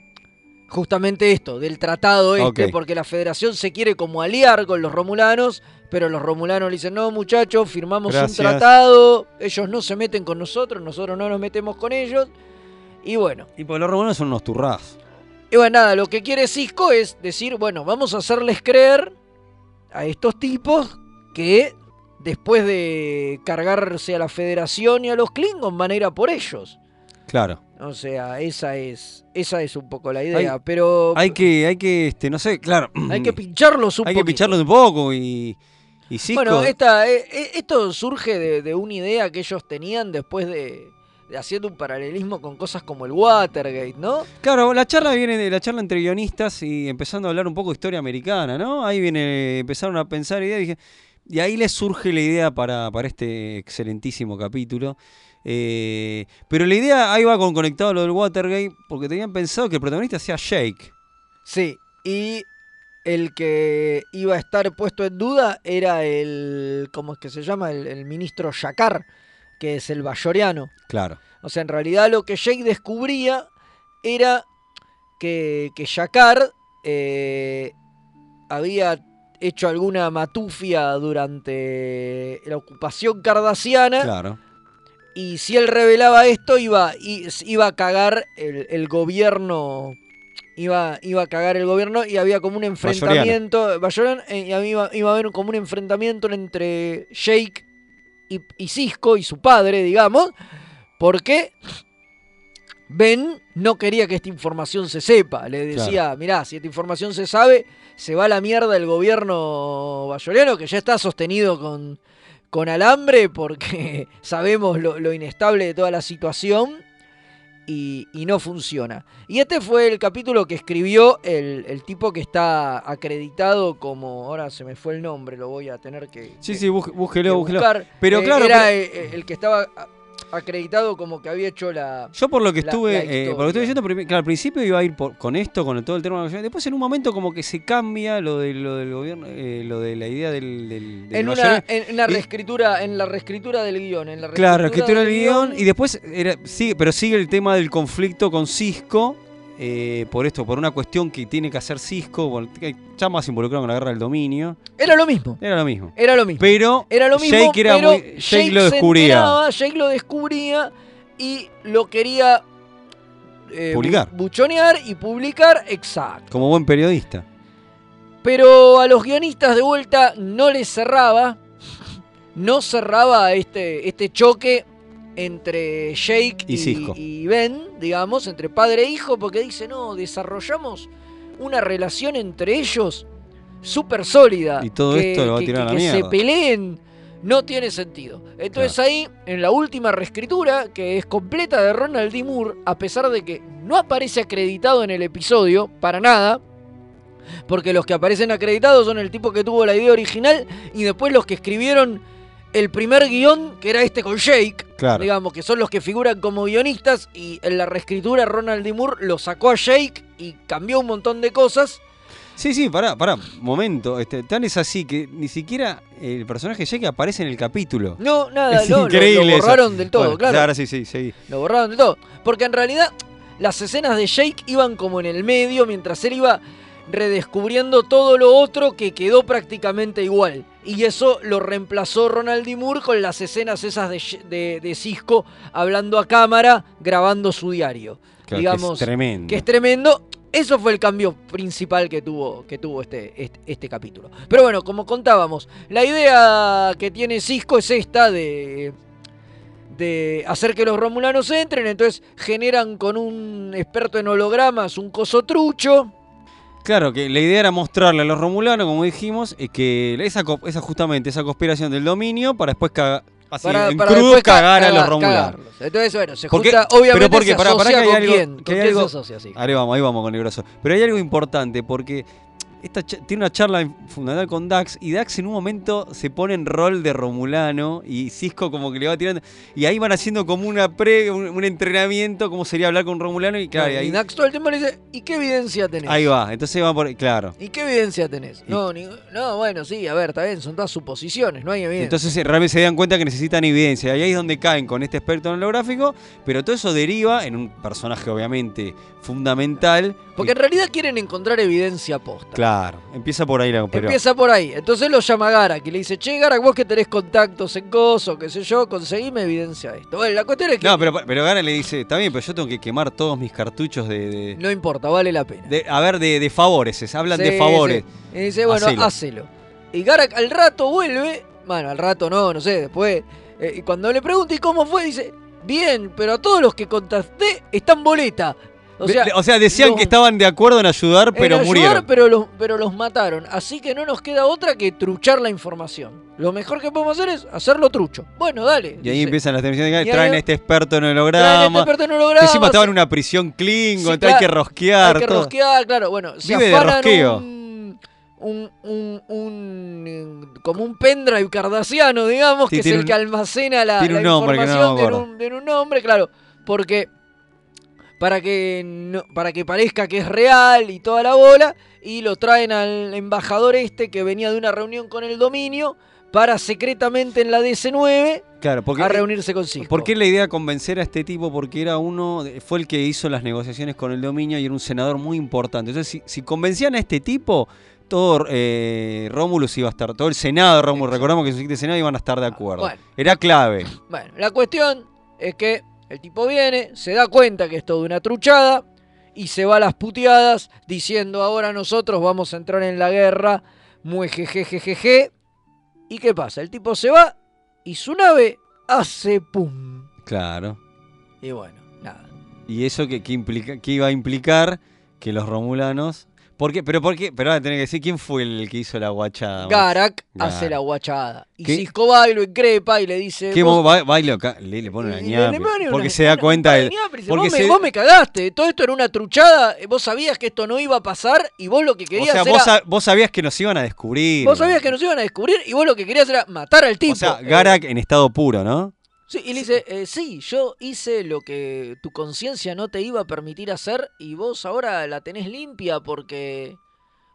Speaker 2: justamente esto, del tratado este, porque la federación se quiere como aliar con los romulanos, pero los romulanos le dicen, no muchachos, firmamos
Speaker 1: Gracias.
Speaker 2: un tratado, ellos no se meten con nosotros, nosotros no nos metemos con ellos, y bueno.
Speaker 1: Y porque los romulanos son unos turras.
Speaker 2: Y bueno, nada, lo que quiere Cisco es decir, bueno, vamos a hacerles creer a estos tipos que después de cargarse a la federación y a los Klingons van a ir a por ellos.
Speaker 1: Claro.
Speaker 2: O sea, esa es, esa es un poco la idea.
Speaker 1: Hay-
Speaker 2: pero
Speaker 1: Hay que, hay que, este, no sé, claro. *clears throat*
Speaker 2: hay que pincharlos un
Speaker 1: Hay que
Speaker 2: poquito.
Speaker 1: picharlos un poco y. Y Cisco-
Speaker 2: Bueno, esta, eh, eh, esto surge de, de una idea que ellos tenían después de, de haciendo un paralelismo con cosas como el Watergate, ¿no?
Speaker 1: Claro, la charla viene de la charla entre guionistas y empezando a hablar un poco de historia americana, ¿no? Ahí viene, empezaron a pensar ideas y dije, y ahí les surge la idea para, para este excelentísimo capítulo. Eh, pero la idea ahí va con conectado a lo del Watergate, porque tenían pensado que el protagonista sea Jake.
Speaker 2: Sí, y el que iba a estar puesto en duda era el, ¿cómo es que se llama? El, el ministro Yakar, que es el bayoriano.
Speaker 1: Claro.
Speaker 2: O sea, en realidad lo que Jake descubría era que, que eh, había hecho alguna matufia durante la ocupación cardasiana.
Speaker 1: Claro.
Speaker 2: Y si él revelaba esto, iba, iba a cagar el, el gobierno. Iba, iba a cagar el gobierno y había como un enfrentamiento. Bayorian, eh, iba, iba a haber como un enfrentamiento entre Jake y, y Cisco y su padre, digamos. Porque Ben no quería que esta información se sepa. Le decía, mirá, si esta información se sabe, se va a la mierda el gobierno bayoriano, que ya está sostenido con, con alambre, porque *laughs* sabemos lo, lo inestable de toda la situación y, y no funciona. Y este fue el capítulo que escribió el, el tipo que está acreditado como. Ahora se me fue el nombre, lo voy a tener que.
Speaker 1: Sí, sí, búsquelo, búsquelo. Pero
Speaker 2: Eh,
Speaker 1: claro,
Speaker 2: Era
Speaker 1: pero-
Speaker 2: el que estaba acreditado como que había hecho la.
Speaker 1: Yo por lo que
Speaker 2: la-
Speaker 1: estuve,
Speaker 2: la
Speaker 1: eh, por lo que estuve diciendo, claro, al principio iba a ir por- con esto, con todo el tema de la Después en un momento como que se cambia lo, de, lo del gobierno, eh, lo de la idea del... del, del
Speaker 2: En una, en una reescritura, en la reescritura del guion. En la
Speaker 1: Claro, escritura del guion y después era, sigue, pero sigue el tema del conflicto con Cisco eh, por esto, por una cuestión que tiene que hacer Cisco, bueno, hay chamas involucradas con la guerra del dominio.
Speaker 2: Era lo mismo.
Speaker 1: Era lo mismo.
Speaker 2: Era lo mismo.
Speaker 1: Pero
Speaker 2: Era lo mismo,
Speaker 1: Jake, era
Speaker 2: pero
Speaker 1: muy- Jake lo descubría.
Speaker 2: enteraba, Jake lo descubría y lo quería eh,
Speaker 1: Publicar.
Speaker 2: bu- buchonear y publicar, exacto.
Speaker 1: Como buen periodista.
Speaker 2: Pero a los guionistas de vuelta no les cerraba, *laughs* no cerraba este, este choque entre Jake
Speaker 1: Y
Speaker 2: y Ben, digamos, entre padre e hijo, porque dice, no, desarrollamos una relación entre ellos súper sólida.
Speaker 1: Y todo esto lo va a tirar a la
Speaker 2: que se peleen no tiene sentido. Entonces ahí, en la última reescritura, que es completa de Ronald D. Moore, a pesar de que no aparece acreditado en el episodio, para nada, porque los que aparecen acreditados son el tipo que tuvo la idea original y después los que escribieron el primer guion, que era este con Jake,
Speaker 1: Claro.
Speaker 2: digamos, que son los que figuran como guionistas y en la reescritura Ronald D. Moore lo sacó a Jake y cambió un montón de cosas.
Speaker 1: Sí, sí, pará, pará, momento. Este, tan es así que ni siquiera el personaje Jake aparece en el capítulo.
Speaker 2: No, nada,
Speaker 1: Es
Speaker 2: no, lo-
Speaker 1: increíble
Speaker 2: lo,
Speaker 1: eso.
Speaker 2: borraron del todo,
Speaker 1: Bueno,
Speaker 2: claro.
Speaker 1: Ahora sí, sí, seguí.
Speaker 2: Lo borraron de todo. Porque en realidad las escenas de Jake iban como en el medio mientras él iba redescubriendo todo lo otro que quedó prácticamente igual. Y eso lo reemplazó Ronald D. Moore con las escenas esas de, de, de Cisco hablando a cámara, grabando su diario.
Speaker 1: Claro, que es
Speaker 2: digamos,
Speaker 1: tremendo.
Speaker 2: Que es tremendo. Eso fue el cambio principal que tuvo, que tuvo este, este, este capítulo. Pero bueno, como contábamos, la idea que tiene Cisco es esta de, de hacer que los romulanos entren, entonces generan con un experto en hologramas un coso trucho.
Speaker 1: Claro, que la idea era mostrarle a los romulanos, como dijimos, eh, que esa, esa justamente esa conspiración del dominio para después cagar, así,
Speaker 2: Para,
Speaker 1: en
Speaker 2: para
Speaker 1: crudo cagar a los romulanos.
Speaker 2: cagarlos. Entonces, bueno, se
Speaker 1: Porque-
Speaker 2: junta,
Speaker 1: pero
Speaker 2: obviamente
Speaker 1: porque,
Speaker 2: se asocia
Speaker 1: que hay
Speaker 2: con
Speaker 1: algo-
Speaker 2: quién.
Speaker 1: que
Speaker 2: ¿Con
Speaker 1: hay
Speaker 2: quién
Speaker 1: algo-
Speaker 2: se asocia, sí?
Speaker 1: Ahí vamos, ahí vamos con el grosso. Pero hay algo importante porque esta tiene una charla fundamental con Dax y Dax en un momento se pone en rol de Romulano y Cisco como que le va tirando y ahí van haciendo como una pre, un, un entrenamiento como sería hablar con Romulano y claro, y
Speaker 2: y
Speaker 1: ahí,
Speaker 2: Dax todo el tiempo le dice, ¿y qué evidencia tenés?
Speaker 1: ahí va, entonces va por claro.
Speaker 2: ¿Y qué evidencia tenés? No, ni- no, bueno, sí, a ver, está bien, son todas suposiciones, no hay evidencia.
Speaker 1: Entonces eh, realmente se dan cuenta que necesitan evidencia. Y ahí es donde caen con este experto en holográfico. Pero todo eso deriva en un personaje obviamente fundamental.
Speaker 2: Porque en realidad quieren encontrar evidencia posta.
Speaker 1: Claro, empieza por ahí la pero-
Speaker 2: Empieza por ahí. Entonces lo llama Garak y le dice, che, Garak, vos que tenés contactos en Coso, qué sé yo, conseguime evidencia de esto. Bueno, la cuestión es que
Speaker 1: No, pero, pero Gara le dice, está bien, pero yo tengo que quemar todos mis cartuchos de... de-
Speaker 2: no importa, vale la pena.
Speaker 1: de- a ver, de, de favores, es- hablan de favores.
Speaker 2: sí. Y dice, bueno,
Speaker 1: Hacelo.
Speaker 2: hacelo. Y Garak al rato vuelve, bueno, al rato no, no sé, después. eh, y cuando le pregunta, ¿y cómo fue? Dice, bien, pero a todos los que contacté están boleta. O sea,
Speaker 1: de- o sea, decían
Speaker 2: los-
Speaker 1: que estaban de acuerdo en ayudar,
Speaker 2: en
Speaker 1: pero
Speaker 2: ayudar,
Speaker 1: murieron.
Speaker 2: Pero los, pero los mataron. Así que no nos queda otra que truchar la información. Lo mejor que podemos hacer es hacerlo trucho. Bueno, dale.
Speaker 1: Y ahí empiezan las transmisiones traen a este experto en
Speaker 2: Traen
Speaker 1: holograma.
Speaker 2: este experto en
Speaker 1: Encima estaban
Speaker 2: se-
Speaker 1: en una prisión Klingon,
Speaker 2: Sí,
Speaker 1: hay que rosquear.
Speaker 2: Hay que
Speaker 1: todo.
Speaker 2: rosquear, claro. Bueno, se
Speaker 1: Vive de rosqueo.
Speaker 2: un, un, un, un, como un pendrive cardasiano, digamos,
Speaker 1: Sí,
Speaker 2: que es el
Speaker 1: un-
Speaker 2: que almacena la,
Speaker 1: no
Speaker 2: información de,
Speaker 1: acuerdo.
Speaker 2: un, de un nombre, claro, porque para que no- para que parezca que es real y toda la bola y lo traen al embajador este que venía de una reunión con el dominio para secretamente en la DC9
Speaker 1: Claro, porque
Speaker 2: a reunirse con Cisco.
Speaker 1: ¿Por qué la idea de convencer a este tipo? Porque era uno, fue el que hizo las negociaciones con el dominio y era un senador muy importante. Entonces, si, si convencían a este tipo, todo eh, iba a estar, todo el Senado de Rómulus, recordamos que de Senado iban a estar de acuerdo.
Speaker 2: Bueno.
Speaker 1: Era clave.
Speaker 2: Bueno, la cuestión es que el tipo viene, se da cuenta que es toda una truchada y se va a las puteadas diciendo ahora nosotros vamos a entrar en la guerra, muejejejejeje. ¿Y qué pasa? El tipo se va y su nave hace pum.
Speaker 1: Claro.
Speaker 2: Y bueno, nada.
Speaker 1: Y eso que implica, que iba a implicar que los romulanos. ¿Por qué? Pero por qué? Pero ahora tenés que decir quién fue el que hizo la guachada.
Speaker 2: Garak hace la guachada. Y
Speaker 1: ¿Qué?
Speaker 2: Cisco va y lo increpa y le dice...
Speaker 1: ¿Qué
Speaker 2: "Vos-
Speaker 1: bailo? Le, le pone una
Speaker 2: pone
Speaker 1: Porque
Speaker 2: una-
Speaker 1: se da cuenta
Speaker 2: una
Speaker 1: de. Porque
Speaker 2: vos,
Speaker 1: se-
Speaker 2: me, vos me cagaste, todo esto era una truchada, vos sabías que esto no iba a pasar y vos lo que
Speaker 1: o
Speaker 2: querías
Speaker 1: sea,
Speaker 2: era...
Speaker 1: vos, vos sabías que nos iban a descubrir.
Speaker 2: Vos sabías que nos iban a descubrir y vos lo que querías era matar al tipo.
Speaker 1: O sea,
Speaker 2: Eh,
Speaker 1: Garak en estado puro, ¿no?
Speaker 2: Sí, y le dice, eh, sí, yo hice lo que tu conciencia no te iba a permitir hacer y vos ahora la tenés limpia porque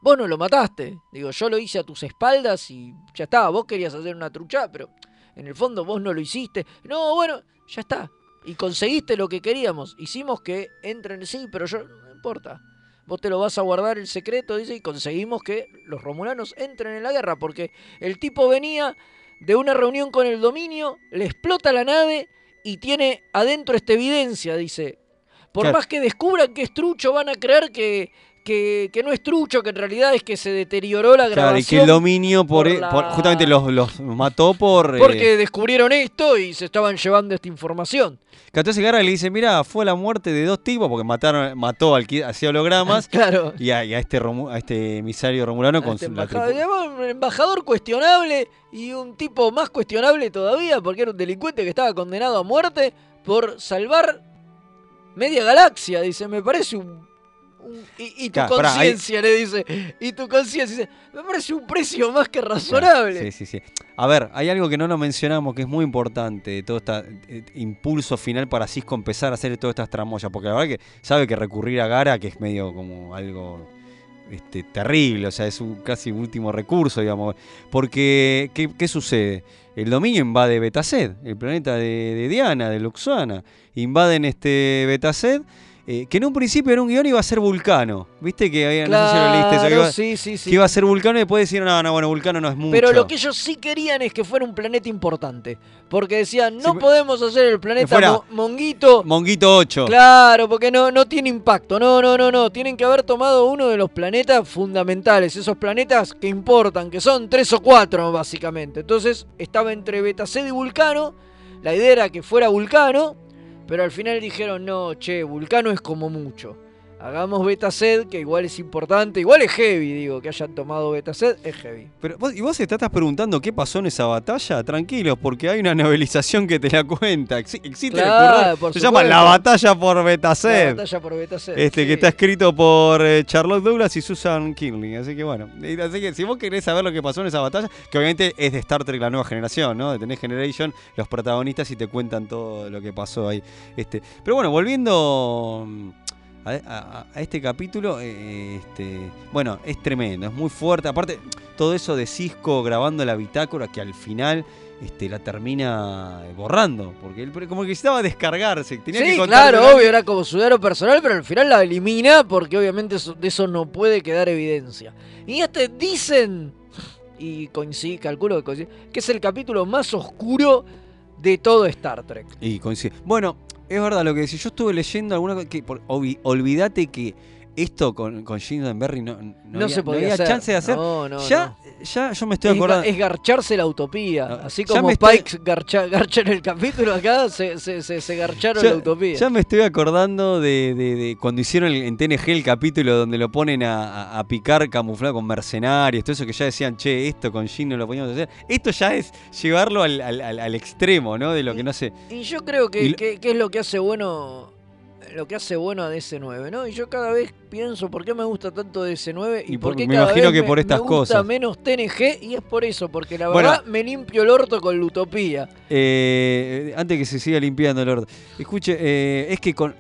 Speaker 2: vos no lo mataste. Digo, yo lo hice a tus espaldas y ya está, vos querías hacer una truchada, pero en el fondo vos no lo hiciste. No, bueno, ya está. Y conseguiste lo que queríamos. Hicimos que entren, sí, pero yo, no importa. Vos te lo vas a guardar el secreto, dice, y conseguimos que los romulanos entren en la guerra, porque el tipo venía de una reunión con el dominio, le explota la nave y tiene adentro esta evidencia, dice. Por
Speaker 1: Claro.
Speaker 2: más que descubran que es trucho, van a creer que, que, que no es trucho, que en realidad es que se deterioró la
Speaker 1: Claro, y que el
Speaker 2: grabación.
Speaker 1: dominio por,
Speaker 2: por
Speaker 1: e-
Speaker 2: la-
Speaker 1: por- justamente los, los mató por. eh,
Speaker 2: Porque descubrieron esto y se estaban llevando esta información.
Speaker 1: entonces Garak le dice, mira, fue la muerte de dos tipos, porque mataron, mató al que hacía hologramas. *laughs*
Speaker 2: Claro.
Speaker 1: Y a, y a este Romu- a este emisario romulano con
Speaker 2: Este
Speaker 1: su
Speaker 2: embajador, digamos, un embajador cuestionable y un tipo más cuestionable todavía porque era un delincuente que estaba condenado a muerte por salvar media galaxia. Dice, me parece un... un- y, y tu
Speaker 1: Claro,
Speaker 2: conciencia, le dice. Y tu conciencia dice, me parece un precio más que razonable.
Speaker 1: Sí, sí, sí. A ver, hay algo que no lo mencionamos que es muy importante todo este impulso final para Cisco empezar a hacer todas estas tramoyas. Porque la verdad que sabe que recurrir a Gara, que es medio como algo este, terrible, o sea, es un casi último recurso, digamos. Porque, ¿qué, qué sucede? El dominio invade Betaced, el planeta de, de Diana, de Luxana. Invaden este Betaced eh, que en un principio en un guion iba a ser Vulcano. ¿Viste que había, no sé si lo leíste eso, que
Speaker 2: Claro,
Speaker 1: iba,
Speaker 2: sí, sí, sí.
Speaker 1: que iba a ser Vulcano y después decían, no, no, bueno, Vulcano no es mucho.
Speaker 2: Pero lo que ellos sí querían es que fuera un planeta importante. Porque decían, no podemos hacer el planeta Monguito.
Speaker 1: Monguito 8.
Speaker 2: Claro, porque no, no tiene impacto. No, no, no, no. Tienen que haber tomado uno de los planetas fundamentales. Esos planetas que importan, que son tres o cuatro, básicamente. Entonces, estaba entre Betaced y Vulcano. La idea era que fuera Vulcano. Pero al final dijeron, no, che, Vulcano es como mucho. Hagamos Betaced, que igual es importante. Igual es heavy, digo, que hayan tomado Betaced, es heavy.
Speaker 1: Pero vos, ¿Y vos te estás preguntando qué pasó en esa batalla? Tranquilos, porque hay una novelización que te la cuenta. Exi- existe el
Speaker 2: Claro, por
Speaker 1: Se llama. La batalla por
Speaker 2: La
Speaker 1: Betaced.
Speaker 2: batalla por Betaced.
Speaker 1: Este,
Speaker 2: sí.
Speaker 1: que está escrito por eh, Charlotte Douglas y Susan Kinley. Así que bueno. Así que si vos querés saber lo que pasó en esa batalla, que obviamente es de Star Trek la nueva generación, ¿no? De Tenés Generation, los protagonistas y te cuentan todo lo que pasó ahí. Este, pero bueno, volviendo mm, a, a- a este capítulo, eh, este, bueno, es tremendo, es muy fuerte. Aparte, todo eso de Cisco grabando la bitácora que al final. Este, la termina borrando, porque él como que necesitaba descargarse. Tenía
Speaker 2: sí, claro,
Speaker 1: la-
Speaker 2: obvio, era como su diario personal, pero al final la elimina porque obviamente eso- de eso no puede quedar evidencia. Y este dicen, y coincide, calculo que coincide, que es el capítulo más oscuro de todo Star Trek.
Speaker 1: Y coincide. Bueno, es verdad lo que decís. Yo estuve leyendo alguna cosa que por- olvídate que esto con, con Berry no, no,
Speaker 2: No
Speaker 1: había,
Speaker 2: se podía
Speaker 1: había
Speaker 2: hacer.
Speaker 1: chance de hacer.
Speaker 2: No, no,
Speaker 1: ya, ya yo me estoy
Speaker 2: Es,
Speaker 1: acordando.
Speaker 2: es garcharse la utopía. Así como
Speaker 1: me estoy-
Speaker 2: Pikes garcha, garcha en el capítulo acá, se, se, se, se garcharon
Speaker 1: Ya-
Speaker 2: la utopía.
Speaker 1: Ya me estoy acordando de, de- de cuando hicieron el- en TNG el capítulo donde lo ponen a, a- a picar camuflado con mercenarios, todo eso que ya decían, che, esto con Jin no lo podíamos hacer. Esto ya es llevarlo al, al- al- al extremo, ¿no? De lo que no sé.
Speaker 2: Y yo creo que,
Speaker 1: Y lo-
Speaker 2: que- que es lo que hace bueno lo que hace bueno a DC9, ¿no? Y yo cada vez pienso por qué me gusta tanto DC9 y,
Speaker 1: Y
Speaker 2: por
Speaker 1: por-
Speaker 2: qué
Speaker 1: me
Speaker 2: cada
Speaker 1: imagino
Speaker 2: vez
Speaker 1: que
Speaker 2: me-
Speaker 1: por estas
Speaker 2: me gusta
Speaker 1: cosas.
Speaker 2: menos TNG y es por eso, porque la
Speaker 1: Bueno.
Speaker 2: verdad me limpio el orto con la utopía.
Speaker 1: Eh, antes que se siga limpiando el orto. Escuche, eh, es que con.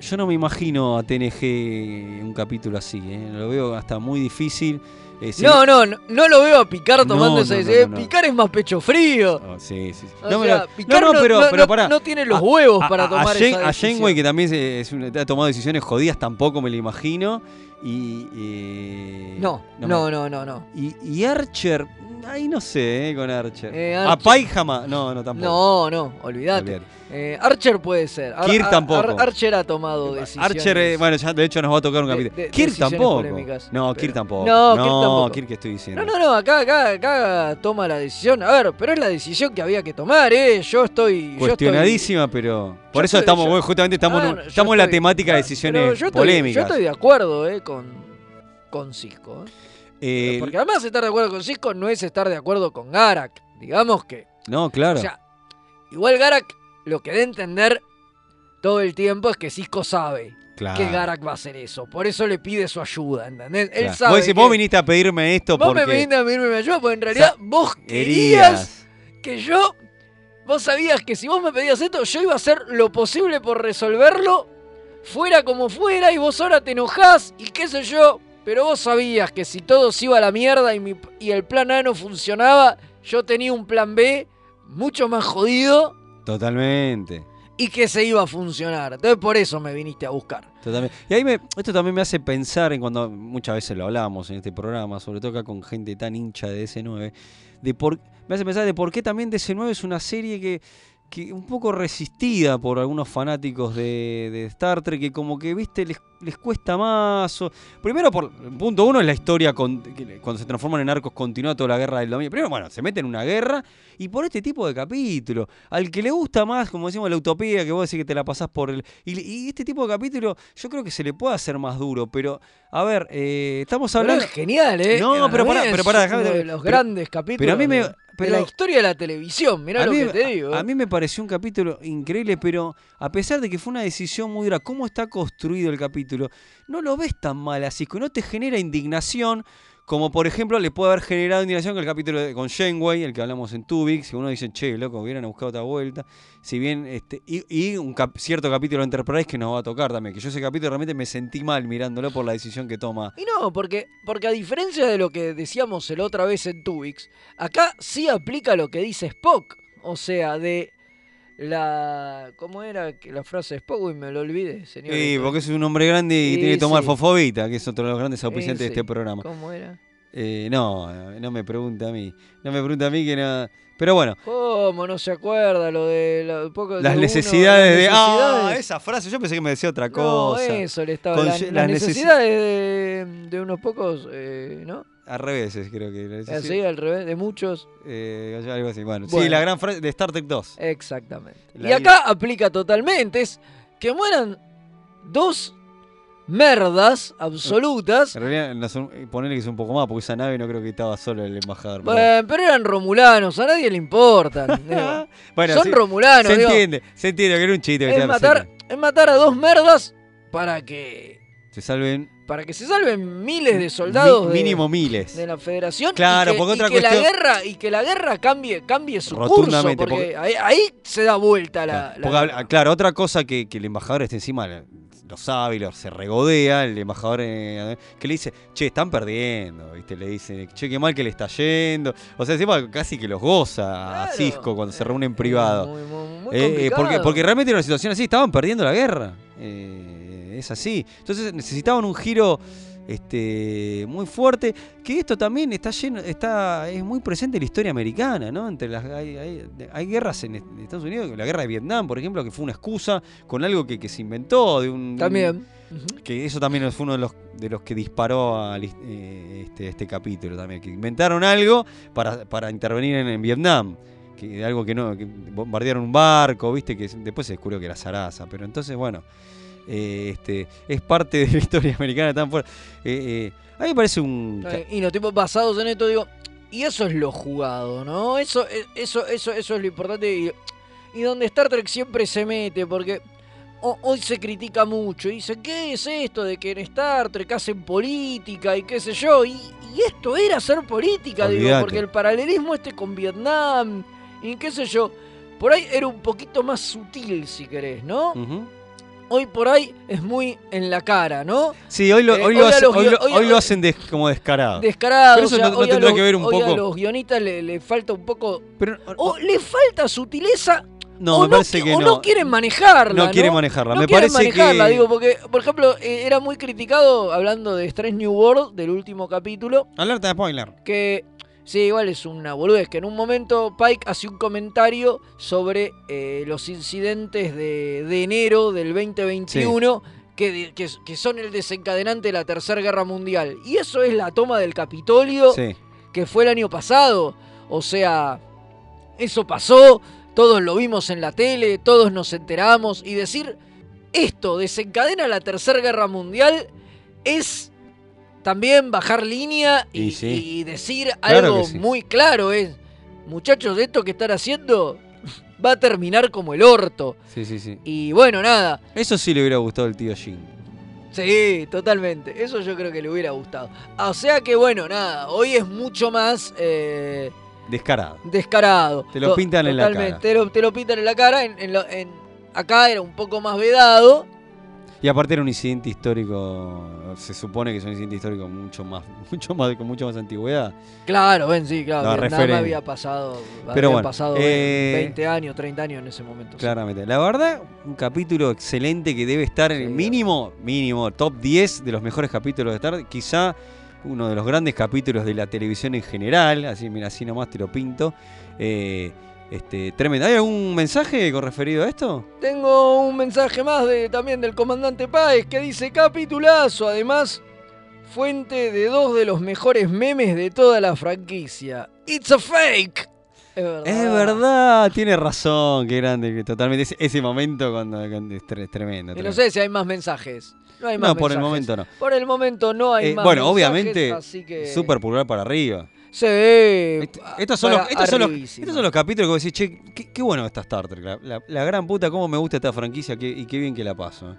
Speaker 1: Yo no me imagino a TNG un capítulo así, ¿eh? Lo veo hasta muy difícil. Eh, si
Speaker 2: No, no, no, no lo veo a Picar tomando
Speaker 1: No,
Speaker 2: esa decisión.
Speaker 1: no.
Speaker 2: Picar es más pecho frío.
Speaker 1: Oh, sí, sí.
Speaker 2: O
Speaker 1: No,
Speaker 2: sea,
Speaker 1: pero-
Speaker 2: Picard
Speaker 1: no, no, pero, pero pará.
Speaker 2: no tiene los
Speaker 1: A-
Speaker 2: huevos
Speaker 1: a-
Speaker 2: para
Speaker 1: a-
Speaker 2: tomar
Speaker 1: a Jen-
Speaker 2: esa
Speaker 1: A
Speaker 2: decisión.
Speaker 1: Janeway, que también es ha tomado decisiones jodidas, tampoco me lo imagino. Y. eh,
Speaker 2: No, no, no, no, no.
Speaker 1: Y, y Archer, ahí no sé, eh, con Archer.
Speaker 2: Eh,
Speaker 1: A
Speaker 2: Archer-
Speaker 1: Pike jamás. No, no, tampoco.
Speaker 2: No, no, olvídate.
Speaker 1: Olvídate.
Speaker 2: Eh, Archer puede ser. Ar-
Speaker 1: Kirk tampoco.
Speaker 2: Ar- Archer ha tomado decisiones.
Speaker 1: Archer, eh, bueno, ya de hecho nos va a tocar un capítulo.
Speaker 2: de-
Speaker 1: Kirk tampoco.
Speaker 2: polémicas,
Speaker 1: No,
Speaker 2: pero-
Speaker 1: Kirk tampoco.
Speaker 2: No, Kirk tampoco.
Speaker 1: Kirk estoy diciendo.
Speaker 2: No, no, no, acá, acá, acá toma la decisión. A ver, pero es la decisión que había que tomar, ¿eh? Yo estoy. yo
Speaker 1: Cuestionadísima, pero. Por
Speaker 2: yo
Speaker 1: eso
Speaker 2: estoy-
Speaker 1: estamos,
Speaker 2: yo-
Speaker 1: justamente estamos,
Speaker 2: Ah,
Speaker 1: estamos en la temática de decisiones
Speaker 2: yo
Speaker 1: polémicas.
Speaker 2: Yo estoy de acuerdo, ¿eh? Con, con Cisco. Eh, Porque además estar de acuerdo con Cisco no es estar de acuerdo con Garak. Digamos que.
Speaker 1: no, claro.
Speaker 2: O sea, igual Garak lo que a entender todo el tiempo es que Cisco sabe
Speaker 1: Claro.
Speaker 2: que Garak va a hacer eso. Por eso le pide su ayuda, ¿entendés? Él
Speaker 1: Claro.
Speaker 2: sabe.
Speaker 1: Vos decís,
Speaker 2: que-
Speaker 1: vos viniste a pedirme esto
Speaker 2: Vos
Speaker 1: porque.
Speaker 2: me viniste a pedirme ayuda porque en realidad
Speaker 1: sea,
Speaker 2: vos
Speaker 1: querías.
Speaker 2: querías que yo. Vos sabías que si vos me pedías esto, yo iba a hacer lo posible por resolverlo, fuera como fuera, y vos ahora te enojás y qué sé yo. Pero vos sabías que si todo se iba a la mierda y, mi- y el plan A no funcionaba, yo tenía un plan B mucho más jodido
Speaker 1: Totalmente.
Speaker 2: y que se iba a funcionar. Entonces por eso me viniste a buscar.
Speaker 1: Totalmente. Y ahí me, esto también me hace pensar en cuando muchas veces lo hablamos en este programa, sobre todo acá con gente tan hincha de DC9, de por, me hace pensar de por qué también DC9 es una serie que, que un poco resistida por algunos fanáticos de, de Star Trek, que como que, viste, les, les cuesta más. o- primero, por punto uno es la historia con- que cuando se transforman en arcos continúa toda la guerra del dominio. Primero, bueno, se meten en una guerra y por este tipo de capítulo, al que le gusta más, como decimos, la utopía, que vos decís que te la pasás por el... Y, y este tipo de capítulo yo creo que se le puede hacer más duro, pero, a ver, eh, estamos
Speaker 2: Pero
Speaker 1: hablando...
Speaker 2: es genial, ¿eh?
Speaker 1: No, pero pará, pero pará, déjame-
Speaker 2: de los
Speaker 1: pero-
Speaker 2: grandes capítulos
Speaker 1: pero a mí me-
Speaker 2: de
Speaker 1: pero-
Speaker 2: la historia de la televisión. Mirá
Speaker 1: a
Speaker 2: lo
Speaker 1: mí,
Speaker 2: que te digo.
Speaker 1: a
Speaker 2: ¿eh?
Speaker 1: mí me pareció un capítulo increíble, pero a pesar de que fue una decisión muy dura, cómo está construido el capítulo, no lo ves tan mal así, que no te genera indignación, como por ejemplo le puede haber generado indignación con el capítulo de- con Janeway, el que hablamos en Tubix, que uno dice, che, loco, hubieran buscado otra vuelta. Si bien, este, y, un cierto capítulo de Enterprise que nos va a tocar también, que yo ese capítulo realmente me sentí mal mirándolo por la decisión que toma.
Speaker 2: Y no, porque, porque a diferencia de lo que decíamos el otra vez en Tubix, acá sí aplica lo que dice Spock. O sea, de, la. ¿Cómo era que la frase de Spock? Uy, me lo olvidé, señor.
Speaker 1: Sí, porque es un hombre grande y
Speaker 2: Sí,
Speaker 1: tiene que tomar
Speaker 2: sí.
Speaker 1: fosfobita, que es otro de los grandes
Speaker 2: Sí,
Speaker 1: auspiciantes de este programa.
Speaker 2: ¿Cómo era?
Speaker 1: Eh, no, no me pregunta a mí. No me pregunta a mí que no. Pero bueno,
Speaker 2: ¿Cómo no se acuerda lo de lo- poco de
Speaker 1: las
Speaker 2: uno,
Speaker 1: necesidades de.
Speaker 2: las
Speaker 1: Ah,
Speaker 2: necesidades?
Speaker 1: esa frase, yo pensé que me decía otra
Speaker 2: No,
Speaker 1: cosa.
Speaker 2: eso le estaba.
Speaker 1: Con-
Speaker 2: la-
Speaker 1: las
Speaker 2: las
Speaker 1: necesi-
Speaker 2: necesidades de, de unos pocos, eh, ¿no?
Speaker 1: Al revés, creo que. la
Speaker 2: Así,
Speaker 1: necesidad-
Speaker 2: al revés, de muchos.
Speaker 1: Eh, algo así. Bueno, sí, la gran frase de Star Trek 2.
Speaker 2: Exactamente.
Speaker 1: La
Speaker 2: y acá aplica totalmente. Es que mueran dos merdas absolutas.
Speaker 1: En realidad, son- ponerle que es un poco más, porque esa nave no creo que estaba solo el embajador.
Speaker 2: Bueno, pero eran romulanos, a nadie le importan. *laughs*
Speaker 1: Bueno,
Speaker 2: Son
Speaker 1: sí,
Speaker 2: romulanos,
Speaker 1: Se
Speaker 2: digo.
Speaker 1: entiende, se entiende que era un chiste. que
Speaker 2: Es matar, es matar a dos merdas para que
Speaker 1: Se salven
Speaker 2: para que se salven miles de soldados
Speaker 1: mi-
Speaker 2: de-
Speaker 1: mínimo miles.
Speaker 2: de la Federación
Speaker 1: Claro,
Speaker 2: y que,
Speaker 1: porque
Speaker 2: y
Speaker 1: otra
Speaker 2: que la guerra y que la guerra cambie cambie su curso porque,
Speaker 1: porque-
Speaker 2: ahí, ahí se da vuelta la, la
Speaker 1: Porque habla- claro, otra cosa que, que el embajador está encima, lo sabe y lo, se regodea, el embajador eh, que le dice, che, están perdiendo, ¿viste? Le dice, che, qué mal que le está yendo. O sea, encima casi que los goza a Cisco cuando se reúne en privado.
Speaker 2: muy
Speaker 1: Eh, eh,
Speaker 2: complicado.
Speaker 1: porque, porque realmente era una situación así, estaban perdiendo la guerra. Eh, es así. Entonces necesitaban un giro este muy fuerte que esto también está lleno está es muy presente en la historia americana no entre las hay, hay- hay guerras en est- en Estados Unidos la guerra de Vietnam por ejemplo que fue una excusa con algo que, que se inventó de un
Speaker 2: También.
Speaker 1: que eso también fue uno de los de los que disparó a eh, este, este capítulo también que inventaron algo para, para intervenir en, en Vietnam que algo que no que bombardearon un barco viste que después se descubrió que era zaraza pero entonces bueno eh, este es parte de la historia americana tan fuerte Eh, eh, a mí me parece un
Speaker 2: Y los tipos basados en esto, digo, y eso es lo jugado, ¿no? Eso, eh, eso, eso, eso es lo importante y, y donde Star Trek siempre se mete, porque ho- hoy se critica mucho, y dice, ¿qué es esto de que en Star Trek hacen política y qué sé yo? Y, y esto era hacer política, digo, porque el paralelismo este con Vietnam y qué sé yo, por ahí era un poquito más sutil, si querés, ¿no?
Speaker 1: Ujú.
Speaker 2: Hoy por ahí es muy en la cara, ¿no?
Speaker 1: Sí, hoy lo,
Speaker 2: Eh,
Speaker 1: hoy lo,
Speaker 2: hoy a
Speaker 1: hace-
Speaker 2: los
Speaker 1: hoy
Speaker 2: guio-
Speaker 1: lo-
Speaker 2: hoy a-
Speaker 1: hoy lo hacen des- como descarado.
Speaker 2: descarado.
Speaker 1: Pero eso
Speaker 2: o sea,
Speaker 1: no, no tendrá
Speaker 2: los-
Speaker 1: que ver un
Speaker 2: hoy
Speaker 1: poco.
Speaker 2: a los guionistas le, le falta un poco. o le falta sutileza.
Speaker 1: No,
Speaker 2: o
Speaker 1: me parece
Speaker 2: qui-
Speaker 1: que
Speaker 2: o
Speaker 1: no.
Speaker 2: no quieren manejarla.
Speaker 1: No quieren manejarla.
Speaker 2: No
Speaker 1: Me
Speaker 2: quieren
Speaker 1: parece
Speaker 2: manejarla,
Speaker 1: que-
Speaker 2: digo, porque, por ejemplo, eh, era muy criticado hablando de Strange New World, del último capítulo,
Speaker 1: Alerta de spoiler.
Speaker 2: que. Sí, igual es una boludez, que en un momento Pike hace un comentario sobre eh, los incidentes de, de enero del 2021 que, de- que, que son el desencadenante de la Tercera Guerra Mundial. Y eso es la toma del Capitolio
Speaker 1: Sí.
Speaker 2: que fue el año pasado. O sea, eso pasó, todos lo vimos en la tele, todos nos enteramos. Y decir esto desencadena la Tercera Guerra Mundial es también bajar línea y,
Speaker 1: Y sí.
Speaker 2: y decir
Speaker 1: Claro
Speaker 2: algo
Speaker 1: sí.
Speaker 2: muy claro. Es, muchachos, esto que están haciendo *laughs* va a terminar como el orto.
Speaker 1: Sí, sí, sí.
Speaker 2: Y bueno, nada.
Speaker 1: Eso sí le hubiera gustado al tío Jim.
Speaker 2: Sí, totalmente. Eso yo creo que le hubiera gustado. O sea que bueno, nada. Hoy es mucho más... eh,
Speaker 1: Descarado.
Speaker 2: descarado.
Speaker 1: Te lo pintan en la cara.
Speaker 2: Te lo, te lo pintan en la cara. En, en lo- en- acá era un poco más vedado.
Speaker 1: Y aparte era un incidente histórico, se supone que es un incidente histórico mucho más, *laughs* mucho más, con mucho más antigüedad.
Speaker 2: Claro, ven, sí, claro.
Speaker 1: No, referen-
Speaker 2: había pasado,
Speaker 1: Pero
Speaker 2: había
Speaker 1: bueno,
Speaker 2: pasado
Speaker 1: eh,
Speaker 2: 20 años, 30 años en ese momento. sí.
Speaker 1: Claramente. La verdad, un capítulo excelente que debe estar en el mínimo, mínimo, top 10 de los mejores capítulos de Star Quizá uno de los grandes capítulos de la televisión en general. Así, mira, así nomás te lo pinto. Eh, este, tremendo. ¿Hay algún mensaje con referido a esto?
Speaker 2: Tengo un mensaje más de, también del comandante Páez que dice capitulazo, además fuente de dos de los mejores memes de toda la franquicia. It's a fake. Es verdad.
Speaker 1: Es verdad, tiene razón, qué grande, que totalmente. Ese, ese momento cuando, cuando es, tre- es tremendo.
Speaker 2: Y no sé si hay más mensajes. No hay más
Speaker 1: No, por el momento no.
Speaker 2: Por el momento no hay
Speaker 1: Eh,
Speaker 2: más
Speaker 1: bueno, obviamente,
Speaker 2: que...
Speaker 1: super pulgar para arriba.
Speaker 2: Sí.
Speaker 1: Estos son, los,
Speaker 2: para
Speaker 1: estos, son los,
Speaker 2: arribísima.
Speaker 1: estos son los capítulos que vos decís, che, qué, qué bueno está Star Trek. La, la- la gran puta, cómo me gusta esta franquicia qué- y qué bien que la paso. eh.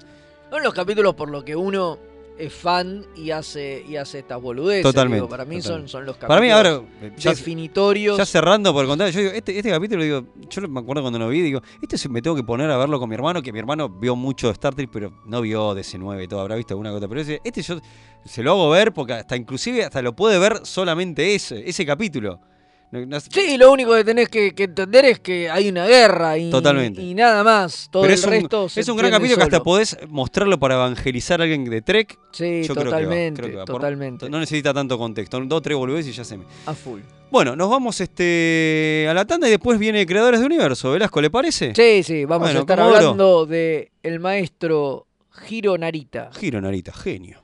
Speaker 2: Son los capítulos por los que uno es fan y hace, y hace estas boludeces.
Speaker 1: Totalmente,
Speaker 2: digo. Para mí son,
Speaker 1: totalmente.
Speaker 2: son los capítulos
Speaker 1: Para mí ahora, eh, ya-
Speaker 2: definitorios.
Speaker 1: Ya cerrando por contar, yo digo, este, este capítulo, digo, yo me acuerdo cuando lo vi, digo, este me tengo que poner a verlo con mi hermano, que mi hermano vio mucho de Star Trek, pero no vio DC9 y todo, habrá visto alguna cosa. Pero ese, este yo se lo hago ver porque hasta inclusive hasta lo puede ver solamente ese, ese capítulo. No- no-
Speaker 2: Sí, lo único que tenés que, que entender es que hay una guerra y,
Speaker 1: Totalmente.
Speaker 2: y nada más. Todo
Speaker 1: Pero
Speaker 2: el
Speaker 1: es un,
Speaker 2: resto se
Speaker 1: es un gran capítulo que hasta podés mostrarlo para evangelizar a alguien de Trek.
Speaker 2: Sí,
Speaker 1: Yo creo que va,
Speaker 2: totalmente,
Speaker 1: creo que va. Por-
Speaker 2: totalmente.
Speaker 1: no necesita tanto contexto. Dos, tres volvés y ya se me.
Speaker 2: A full.
Speaker 1: Bueno, nos vamos este a la tanda y después viene Creadores de Universo. Velasco, ¿le parece?
Speaker 2: Sí, sí, vamos
Speaker 1: Bueno,
Speaker 2: a estar hablando de el maestro Hiro Narita.
Speaker 1: Giro Narita, genio.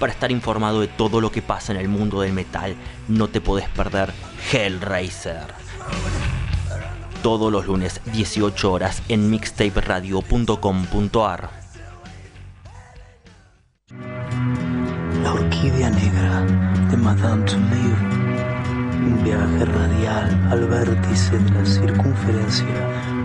Speaker 10: Para estar informado de todo lo que pasa en el mundo del metal, no te podés perder Hellraiser. Todos los lunes, 18 horas, en mixtaperadio.com.ar.
Speaker 11: La orquídea negra de Madame Touleau. Un viaje radial al vértice de la circunferencia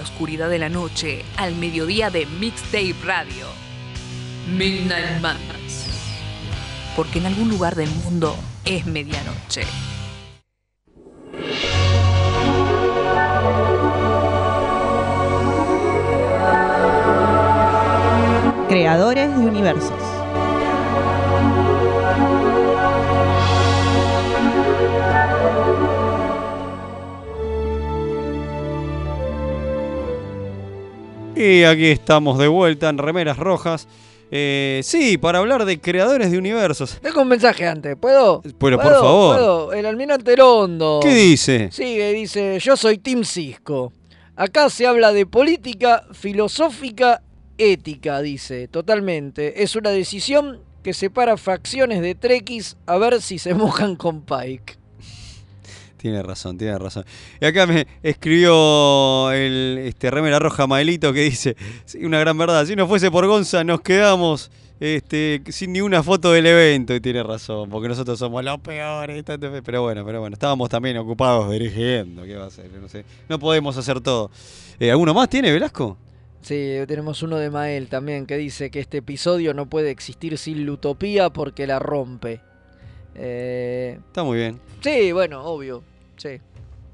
Speaker 12: la oscuridad de la noche al mediodía de Mixtape Radio. Midnight Madness. Porque en algún lugar del mundo es medianoche.
Speaker 8: Creadores de universos.
Speaker 1: Y aquí estamos de vuelta en Remeras Rojas. Eh, sí, para hablar de creadores de universos.
Speaker 2: Tengo un mensaje antes, ¿puedo?
Speaker 1: Por
Speaker 2: ¿Puedo?
Speaker 1: favor.
Speaker 2: ¿Puedo? El almirante Londo.
Speaker 1: ¿Qué dice?
Speaker 2: Sigue, dice, yo soy Tim Cisco. Acá se habla de política, filosófica, ética, dice, totalmente. Es una decisión que separa facciones de Trekkies a ver si se *laughs* mojan con Pike.
Speaker 1: Tiene razón, tiene razón. Y acá me escribió el este, remera roja Maelito que dice, sí, una gran verdad, si no fuese por Gonza nos quedamos este, sin ni una foto del evento. Y tiene razón, porque nosotros somos los peores. Pero bueno, pero bueno, estábamos también ocupados dirigiendo. ¿Qué va a hacer? No, sé. no podemos hacer todo. Eh, ¿Alguno más tiene, Velasco?
Speaker 2: Sí, tenemos uno de Mael también que dice que este episodio no puede existir sin la utopía porque la rompe. Eh,
Speaker 1: Está muy bien.
Speaker 2: sí, bueno, obvio. Sí.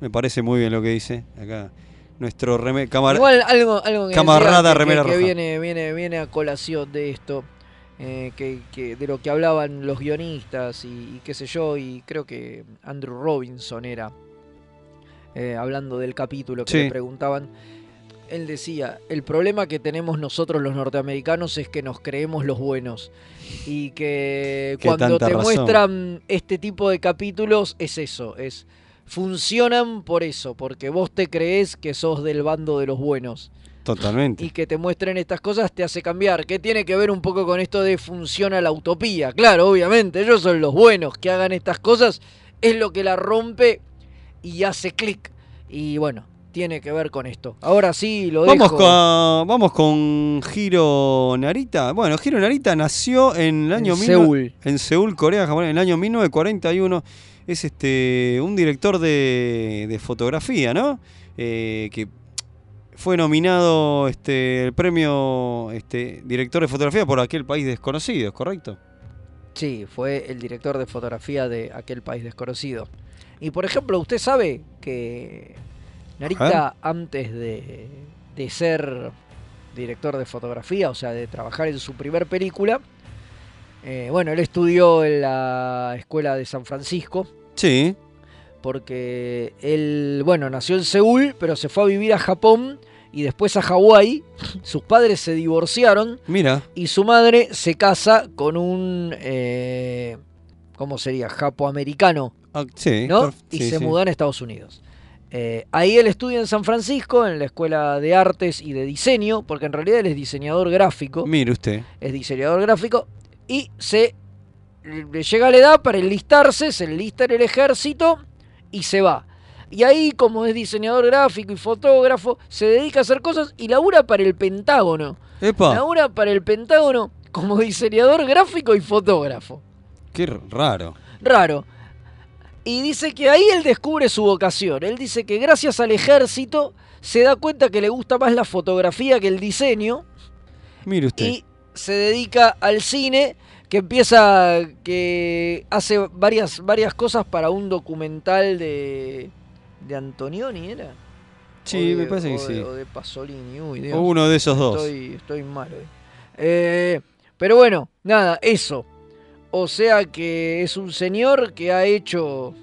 Speaker 1: Me parece muy bien lo que dice. Acá nuestro reme- camar-
Speaker 2: Igual algo, algo que
Speaker 1: camarada
Speaker 2: que-
Speaker 1: remera
Speaker 2: que, que
Speaker 1: roja.
Speaker 2: viene, viene, viene a colación de esto, eh, que, que de lo que hablaban los guionistas y, y qué sé yo, y creo que Andrew Robinson era, eh, hablando del capítulo que
Speaker 1: Sí.
Speaker 2: le preguntaban, él decía, el problema que tenemos nosotros los norteamericanos es que nos creemos los buenos y que cuando te
Speaker 1: razón.
Speaker 2: muestran este tipo de capítulos es eso, es funcionan por eso, porque vos te crees que sos del bando de los buenos
Speaker 1: Totalmente.
Speaker 2: y que te muestren estas cosas te hace cambiar. ¿Qué tiene que ver un poco con esto de funciona la utopía? Claro, obviamente, ellos son los buenos que hagan estas cosas, es lo que la rompe y hace clic. Y bueno, tiene que ver con esto. Ahora sí, lo
Speaker 1: Vamos
Speaker 2: dejo.
Speaker 1: con, vamos con Hiro Narita. Bueno, Hiro Narita nació en el año
Speaker 2: En
Speaker 1: 19
Speaker 2: Seúl.
Speaker 1: en Seúl, Corea, Japón, en el año 1941. Es este un director de, de fotografía, ¿no? Eh, que fue nominado este el premio este director de fotografía por aquel país desconocido, ¿es correcto?
Speaker 2: Sí, fue el director de fotografía de aquel país desconocido. Y por ejemplo, usted sabe que Narita, antes de, de ser director de fotografía, o sea, de trabajar en su primer película, eh, bueno, él estudió en la escuela de San Francisco,
Speaker 1: Sí.
Speaker 2: porque él, bueno, nació en Seúl, pero se fue a vivir a Japón y después a Hawái. *laughs* Sus padres se divorciaron
Speaker 1: Mira.
Speaker 2: y su madre se casa con un, eh, ¿cómo sería? Japoamericano,
Speaker 1: Ah, sí.
Speaker 2: ¿no? Y se
Speaker 1: sí.
Speaker 2: mudan a Estados Unidos. Eh, ahí él estudia en San Francisco, en la Escuela de Artes y de Diseño, porque en realidad él es diseñador gráfico.
Speaker 1: Mire usted.
Speaker 2: Es diseñador gráfico y se le llega la edad para enlistarse, se enlista en el ejército y se va. Y ahí, como es diseñador gráfico y fotógrafo, se dedica a hacer cosas y labura para el Pentágono.
Speaker 1: Epa.
Speaker 2: Labura para el Pentágono como diseñador gráfico y fotógrafo.
Speaker 1: Qué raro.
Speaker 2: Raro. Y dice que ahí él descubre su vocación. Él dice que gracias al ejército se da cuenta que le gusta más la fotografía que el diseño
Speaker 1: Mire usted.
Speaker 2: y se dedica al cine que empieza que hace varias varias cosas para un documental de de Antonioni era
Speaker 1: Sí, me parece que
Speaker 2: de-
Speaker 1: sí.
Speaker 2: o de Pasolini uy, Dios.
Speaker 1: O uno de esos dos.
Speaker 2: estoy estoy mal hoy. Eh, pero bueno nada eso o sea que es un señor que ha hecho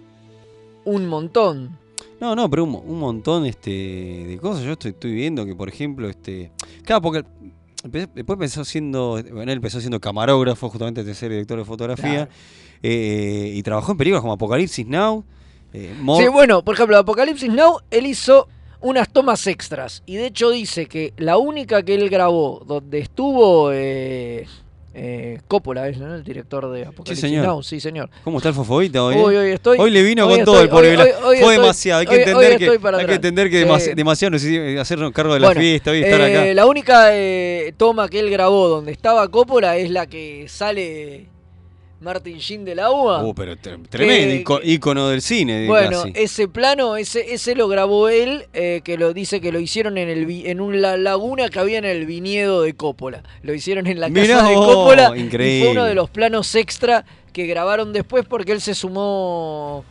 Speaker 2: un montón
Speaker 1: No, no, pero un, un montón este, de cosas. Yo estoy, estoy viendo que, por ejemplo, este. Claro, porque después empezó siendo. Bueno, él empezó siendo camarógrafo, justamente de ser director de fotografía.
Speaker 2: Claro.
Speaker 1: eh, y trabajó en películas como Apocalipsis Now. eh,
Speaker 2: Sí, bueno, por ejemplo, Apocalipsis Now, él hizo unas tomas extras. Y de hecho dice que la única que él grabó donde estuvo eh, eh, Coppola, ¿es, no? el director de Apocalipsis
Speaker 1: señor.
Speaker 2: Now, sí, señor.
Speaker 1: ¿Cómo está el fofobita hoy?
Speaker 2: Hoy,
Speaker 1: eh?
Speaker 2: hoy estoy-
Speaker 1: Hoy le vino
Speaker 2: hoy
Speaker 1: con todo el pobre Fue
Speaker 2: estoy-
Speaker 1: demasiado. Hay que entender que, hay que, entender que
Speaker 2: Sí.
Speaker 1: demasi- demasiado necesita hacernos cargo de la
Speaker 2: Bueno,
Speaker 1: fiesta estar
Speaker 2: eh,
Speaker 1: acá.
Speaker 2: La única eh, toma que él grabó donde estaba Coppola es la que sale Martin Sheen del agua.
Speaker 1: Uh, pero tre- tremendo, ícono del cine.
Speaker 2: Bueno,
Speaker 1: casi.
Speaker 2: ese plano, ese, ese lo grabó él, eh, que lo dice que lo hicieron en el en una laguna que había en el viñedo de Coppola. Lo hicieron en la casa
Speaker 1: Mirá
Speaker 2: de Coppola
Speaker 1: increíble.
Speaker 2: fue uno de los planos extra que grabaron después porque él se sumó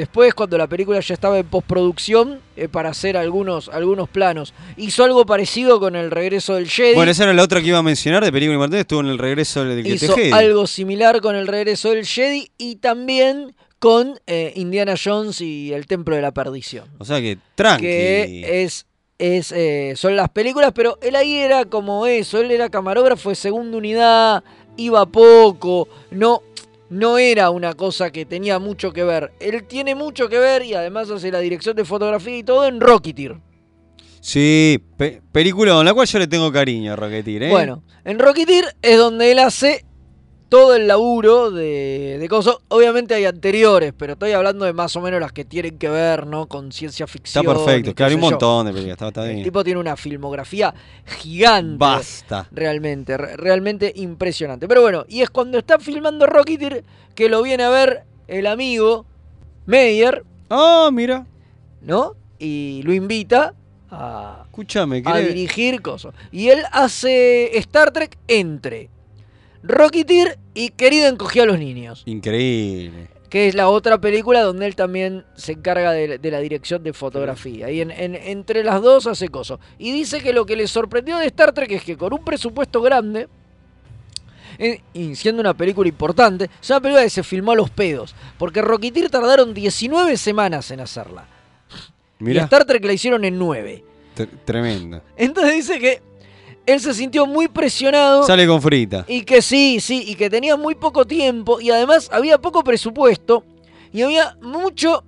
Speaker 2: después cuando la película ya estaba en postproducción eh, para hacer algunos algunos planos. Hizo algo parecido con el regreso del Jedi.
Speaker 1: Bueno, esa era la otra que iba a mencionar de película Martínez. Estuvo en el regreso del que
Speaker 2: hizo
Speaker 1: te
Speaker 2: algo similar con el regreso del Jedi y también con eh, Indiana Jones y el Templo de la Perdición.
Speaker 1: O sea que tranqui.
Speaker 2: Que es, es eh, son las películas, pero él ahí era como eso, él era camarógrafo de segunda unidad, iba poco, no, no era una cosa que tenía mucho que ver. Él tiene mucho que ver y además hace la dirección de fotografía y todo en Rocketeer.
Speaker 1: Sí, pe- película con la cual yo le tengo cariño a Rocketeer, ¿eh?
Speaker 2: Bueno, en Rocketeer es donde él hace todo el laburo de, de cosas. Obviamente hay anteriores, pero estoy hablando de más o menos las que tienen que ver, ¿no? Con ciencia
Speaker 1: está
Speaker 2: ficción.
Speaker 1: perfecto.
Speaker 2: y qué
Speaker 1: Claro, hay un montón de películas. Está, está
Speaker 2: El
Speaker 1: bien.
Speaker 2: tipo tiene una filmografía gigante.
Speaker 1: Basta.
Speaker 2: Realmente, re- realmente impresionante. Pero bueno, y es cuando está filmando Rocketeer que lo viene a ver el amigo Meyer.
Speaker 1: Ah, mira.
Speaker 2: ¿No? Y lo invita a,
Speaker 1: Escúchame,
Speaker 2: a dirigir cosas. Y él hace Star Trek entre Rocketeer y Querida encogía a los niños.
Speaker 1: Increíble.
Speaker 2: que es la otra película donde él también se encarga de, de la dirección de fotografía. Y en, en- entre las dos hace cosas. Y dice que lo que le sorprendió de Star Trek es que con un presupuesto grande, eh, y siendo una película importante, es una película que se filmó a los pedos. Porque Rocketeer tardaron 19 semanas en hacerla. Y
Speaker 1: Mirá,
Speaker 2: Star Trek la hicieron en 9.
Speaker 1: tre- tremendo.
Speaker 2: Entonces dice que él se sintió muy presionado.
Speaker 1: Sale con frita.
Speaker 2: Y que sí, sí, y que tenía muy poco tiempo y además había poco presupuesto y había mucho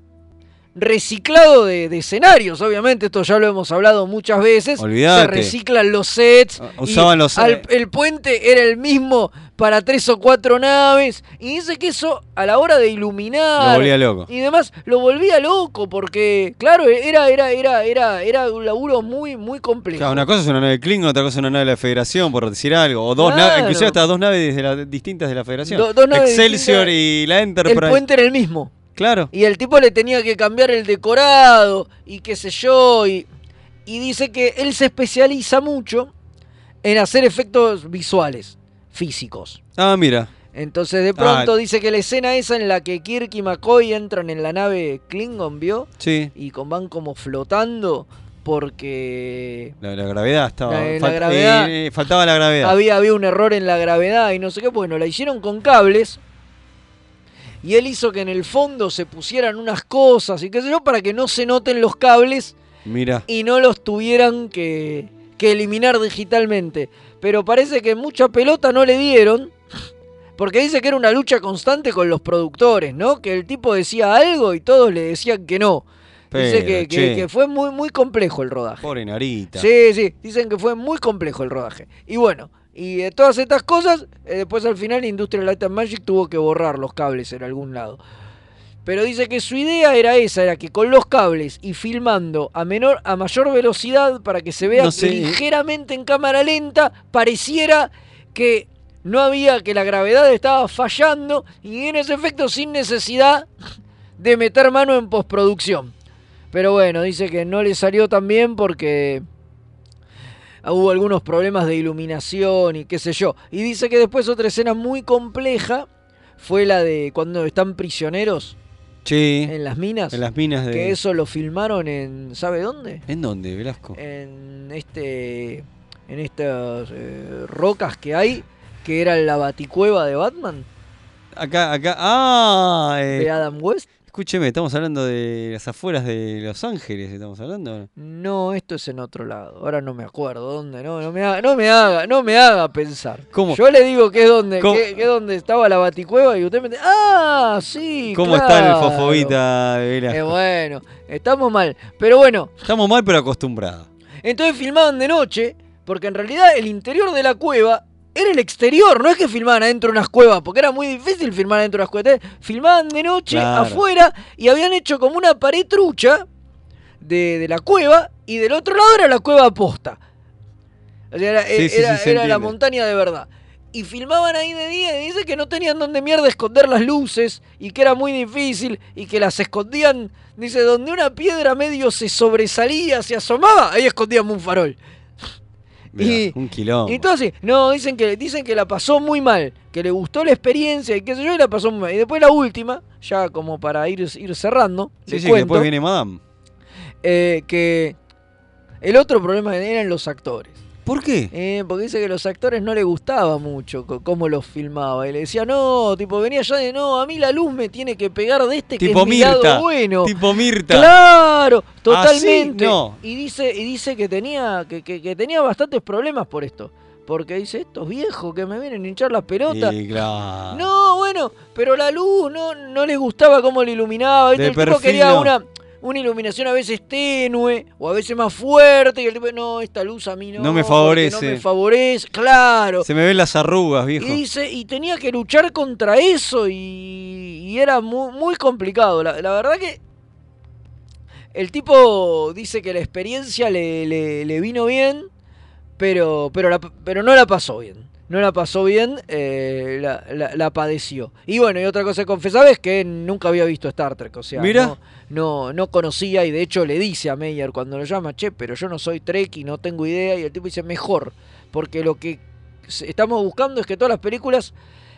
Speaker 2: reciclado de, de escenarios, obviamente, esto ya lo hemos hablado muchas veces.
Speaker 1: Olvídate.
Speaker 2: Se reciclan los sets. y
Speaker 1: usaban los-
Speaker 2: al- el puente era el mismo para tres o cuatro naves. Y dice que eso a la hora de iluminar
Speaker 1: Lo volvía loco.
Speaker 2: y demás lo volvía loco porque, claro, era, era, era, era, era un laburo muy, muy complejo.
Speaker 1: Claro, una cosa es una nave Klingon, otra cosa es una nave de la Federación, por decir algo. O dos
Speaker 2: Claro.
Speaker 1: naves, inclusive hasta dos naves de la- distintas de la Federación.
Speaker 2: Do- dos naves
Speaker 1: Excelsior y la
Speaker 2: el
Speaker 1: Enterprise.
Speaker 2: puente era el mismo.
Speaker 1: Claro.
Speaker 2: Y el tipo le tenía que cambiar el decorado y qué sé yo. Y, y dice que él se especializa mucho en hacer efectos visuales, físicos.
Speaker 1: Ah, mira.
Speaker 2: Entonces de pronto
Speaker 1: Ah.
Speaker 2: dice que la escena esa en la que Kirk y McCoy entran en la nave Klingon, ¿vio?
Speaker 1: Sí.
Speaker 2: Y con, van como flotando porque
Speaker 1: La, la gravedad estaba.
Speaker 2: La- gravedad-
Speaker 1: eh, eh, faltaba la gravedad.
Speaker 2: había, había un error en la gravedad y no sé qué. Bueno, la hicieron con cables. Y él hizo que en el fondo se pusieran unas cosas y qué sé yo para que no se noten los cables
Speaker 1: Mira.
Speaker 2: y no los tuvieran que, que eliminar digitalmente. Pero parece que mucha pelota no le dieron. Porque dice que era una lucha constante con los productores, ¿no? Que el tipo decía algo y todos le decían que no. dice que, que fue muy, muy complejo el rodaje.
Speaker 1: Pobre Narita.
Speaker 2: Sí, sí, dicen que fue muy complejo el rodaje. Y bueno, y de todas estas cosas, eh, después al final Industrial Light and Magic tuvo que borrar los cables en algún lado. Pero dice que su idea era esa, era que con los cables y filmando a menor a mayor velocidad para que se vea
Speaker 1: No sé.
Speaker 2: ligeramente en cámara lenta, pareciera que no había que la gravedad estaba fallando y en ese efecto sin necesidad de meter mano en postproducción. Pero bueno, dice que no le salió tan bien porque hubo algunos problemas de iluminación y qué sé yo. Y dice que después otra escena muy compleja fue la de cuando están prisioneros
Speaker 1: Sí.
Speaker 2: en las minas.
Speaker 1: En las minas de.
Speaker 2: Que eso lo filmaron en, ¿sabe dónde?
Speaker 1: ¿En dónde, Velasco?
Speaker 2: En este, en estas eh, rocas que hay, que era la baticueva de Batman,
Speaker 1: Acá, acá. Ah, eh,
Speaker 2: de Adam West.
Speaker 1: Escúcheme, estamos hablando de las afueras de Los Ángeles, estamos hablando.
Speaker 2: No, esto es en otro lado. Ahora no me acuerdo dónde. No, no me haga, no me haga, no me haga pensar.
Speaker 1: ¿Cómo?
Speaker 2: Yo le digo que es donde, que, que es donde estaba la baticueva y usted me dice, ah, sí.
Speaker 1: ¿Cómo está el
Speaker 2: claro".
Speaker 1: fofobita de Velasco?
Speaker 2: Eh, bueno, estamos mal. Pero bueno,
Speaker 1: Estamos mal, pero acostumbrados.
Speaker 2: entonces filmaban de noche, porque en realidad el interior de la cueva era el exterior, no es que filmaban adentro de unas cuevas, porque era muy difícil filmar adentro de las cuevas. Filmaban de noche
Speaker 1: Claro.
Speaker 2: afuera y habían hecho como una pared trucha de, de la cueva y del otro lado era la cueva posta. O sea, era,
Speaker 1: Sí, sí,
Speaker 2: era-
Speaker 1: sí, se
Speaker 2: era la montaña de verdad. Y filmaban ahí de día y dice que no tenían donde mierda esconder las luces y que era muy difícil y que las escondían, dice, donde una piedra medio se sobresalía, se asomaba, ahí escondían un farol. Y-
Speaker 1: un quilombo.
Speaker 2: Y entonces, no, dicen que, dicen que la pasó muy mal, que le gustó la experiencia y qué sé yo, y la pasó muy mal. Y después la última, ya como para ir, ir cerrando,
Speaker 1: sí, sí, que después viene Madame.
Speaker 2: eh, que el otro problema eran los actores.
Speaker 1: ¿Por qué?
Speaker 2: Eh, porque dice que los actores no le gustaba mucho cómo los filmaba. Y le decía, no, tipo, venía ya de, no, a mí la luz me tiene que pegar de este que
Speaker 1: Tipo
Speaker 2: es mi lado bueno.
Speaker 1: Tipo Mirta.
Speaker 2: Claro,
Speaker 1: Así,
Speaker 2: totalmente.
Speaker 1: no.
Speaker 2: Y dice, y dice que tenía, que, que- que tenía bastantes problemas por esto. Porque dice, estos viejos que me vienen a hinchar las pelotas.
Speaker 1: Y claro.
Speaker 2: No, bueno, pero la luz no, no les gustaba cómo la iluminaba. ¿viste? El tipo quería
Speaker 1: no.
Speaker 2: una, una iluminación a veces tenue o a veces más fuerte. Y el tipo, no, esta luz a mí no.
Speaker 1: No me favorece.
Speaker 2: No me favorece, claro.
Speaker 1: Se me ven las arrugas, viejo.
Speaker 2: Y dice, y tenía que luchar contra eso y, y era muy, muy complicado. La, la verdad que el tipo dice que la experiencia le, le- le vino bien, pero, pero, la- pero no la pasó bien. No la pasó bien, eh, la, la- la padeció. Y bueno, y otra cosa que confesaba es que nunca había visto Star Trek. O sea,
Speaker 1: Mira.
Speaker 2: no, no, no conocía y de hecho le dice a Meyer cuando lo llama, che, pero yo no soy Trek y no tengo idea. Y el tipo dice, mejor, porque lo que estamos buscando es que todas las películas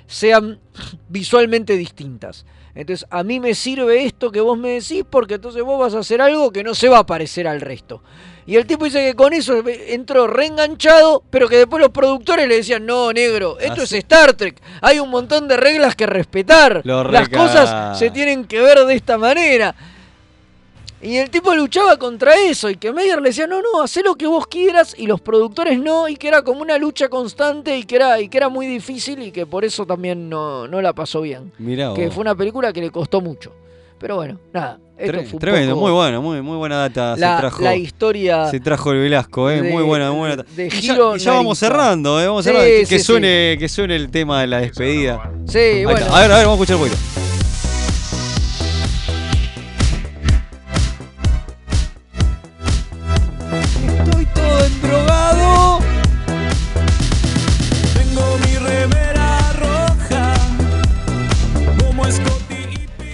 Speaker 2: sean *laughs* visualmente distintas. Entonces, a mí me sirve esto que vos me decís porque entonces vos vas a hacer algo que no se va a parecer al resto. Y el tipo dice que con eso entró reenganchado, pero que después los productores le decían, no, negro, esto
Speaker 1: Ah,
Speaker 2: es Star Trek, hay un montón de reglas que respetar,
Speaker 1: Lo
Speaker 2: las cosas se tienen que ver de esta manera. Y el tipo luchaba contra eso y que Meyer le decía, no, no, haz lo que vos quieras y los productores no, y que era como una lucha constante y que era, y que era muy difícil y que por eso también no, no la pasó bien.
Speaker 1: Mirá
Speaker 2: Que fue una película que le costó mucho. Pero bueno, nada. Esto
Speaker 1: Tre-
Speaker 2: fue un
Speaker 1: Tremendo,
Speaker 2: poco
Speaker 1: muy bueno, muy, muy buena data.
Speaker 2: la,
Speaker 1: se trajo,
Speaker 2: la historia
Speaker 1: se trajo el Velasco, eh,
Speaker 2: de-
Speaker 1: muy buena, muy buena.
Speaker 2: de
Speaker 1: Y ya,
Speaker 2: Giro
Speaker 1: y ya vamos cerrando, eh, vamos
Speaker 2: Sí,
Speaker 1: cerrando. Que,
Speaker 2: sí,
Speaker 1: suene, que suene el tema de la despedida.
Speaker 2: Sí, bueno.
Speaker 1: A ver, a ver, vamos a escuchar un poquito.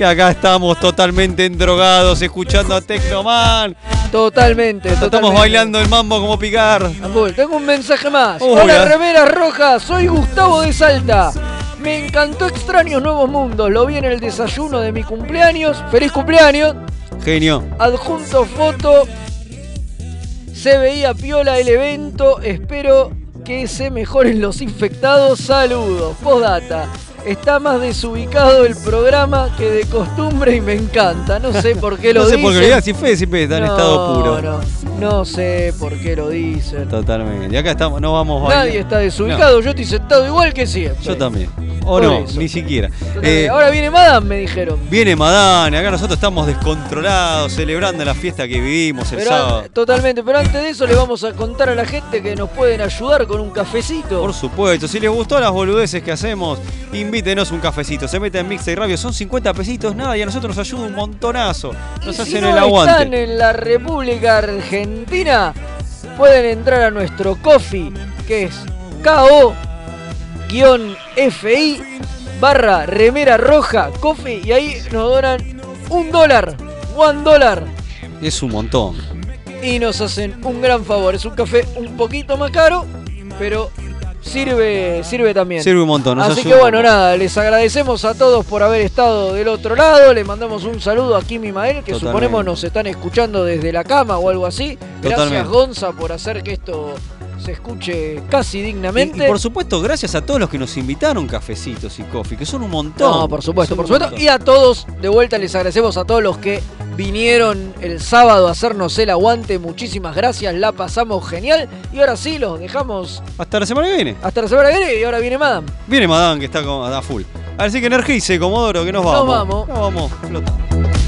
Speaker 1: Y acá estamos totalmente endrogados, escuchando a Tecnoman.
Speaker 2: Totalmente,
Speaker 1: Estamos
Speaker 2: totalmente.
Speaker 1: bailando el mambo como picar.
Speaker 2: Tengo un mensaje más. Hola,
Speaker 1: ah.
Speaker 2: remeras rojas. Soy Gustavo de Salta. Me encantó Extraños Nuevos Mundos. Lo vi en el desayuno de mi cumpleaños. ¡Feliz cumpleaños!
Speaker 1: Genio.
Speaker 2: Adjunto foto. Se veía piola el evento. Espero que se mejoren los infectados. Saludos. Postdata. Está más desubicado el programa que de costumbre y me encanta. No sé por qué *laughs* lo
Speaker 1: no sé
Speaker 2: dicen.
Speaker 1: por qué lo si siempre está en
Speaker 2: No,
Speaker 1: estado puro.
Speaker 2: No, no sé por qué lo dicen.
Speaker 1: Totalmente. Y acá estamos, no vamos a
Speaker 2: Nadie está desubicado, yo estoy sentado igual que siempre.
Speaker 1: Yo también. O
Speaker 2: Por
Speaker 1: no,
Speaker 2: eso.
Speaker 1: ni siquiera. Eh,
Speaker 2: Ahora viene Madame, me dijeron.
Speaker 1: Viene Madame, acá nosotros estamos descontrolados, celebrando la fiesta que vivimos el
Speaker 2: Pero,
Speaker 1: sábado.
Speaker 2: totalmente, pero antes de eso le vamos a contar a la gente que nos pueden ayudar con un cafecito.
Speaker 1: Por supuesto, si les gustó las boludeces que hacemos, invítenos un cafecito. Se meten en Mixta y Radio, son 50 pesitos, nada, y a nosotros nos ayuda un montonazo. Nos hacen
Speaker 2: no
Speaker 1: el
Speaker 2: están
Speaker 1: aguante.
Speaker 2: en la República Argentina, pueden entrar a nuestro coffee, que es KO-FI barra remera roja coffee, y ahí nos donan un dólar, one dólar.
Speaker 1: Es un montón.
Speaker 2: y nos hacen un gran favor. Es un café un poquito más caro, pero sirve, sirve también.
Speaker 1: Sirve un montón, nos
Speaker 2: Así
Speaker 1: ayuda
Speaker 2: que bueno, nada, les agradecemos a todos por haber estado del otro lado. Le mandamos un saludo a Kim y Mael, que
Speaker 1: Totalmente.
Speaker 2: suponemos nos están escuchando desde la cama o algo así. Gracias
Speaker 1: Totalmente.
Speaker 2: Gonza por hacer que esto se escuche casi dignamente.
Speaker 1: y por supuesto, gracias a todos los que nos invitaron cafecitos y coffee, que son un montón.
Speaker 2: No, por supuesto, por supuesto.
Speaker 1: montón.
Speaker 2: Y a todos, de vuelta les agradecemos a todos los que vinieron el sábado a hacernos el aguante. Muchísimas gracias, la pasamos genial. Y ahora sí, los dejamos
Speaker 1: Hasta la semana que viene.
Speaker 2: hasta la semana que viene. Y ahora viene Madame.
Speaker 1: Viene Madame que está a full. Así que energice, Comodoro, que nos
Speaker 2: Nos
Speaker 1: vamos.
Speaker 2: vamos.
Speaker 1: Nos vamos, flotando.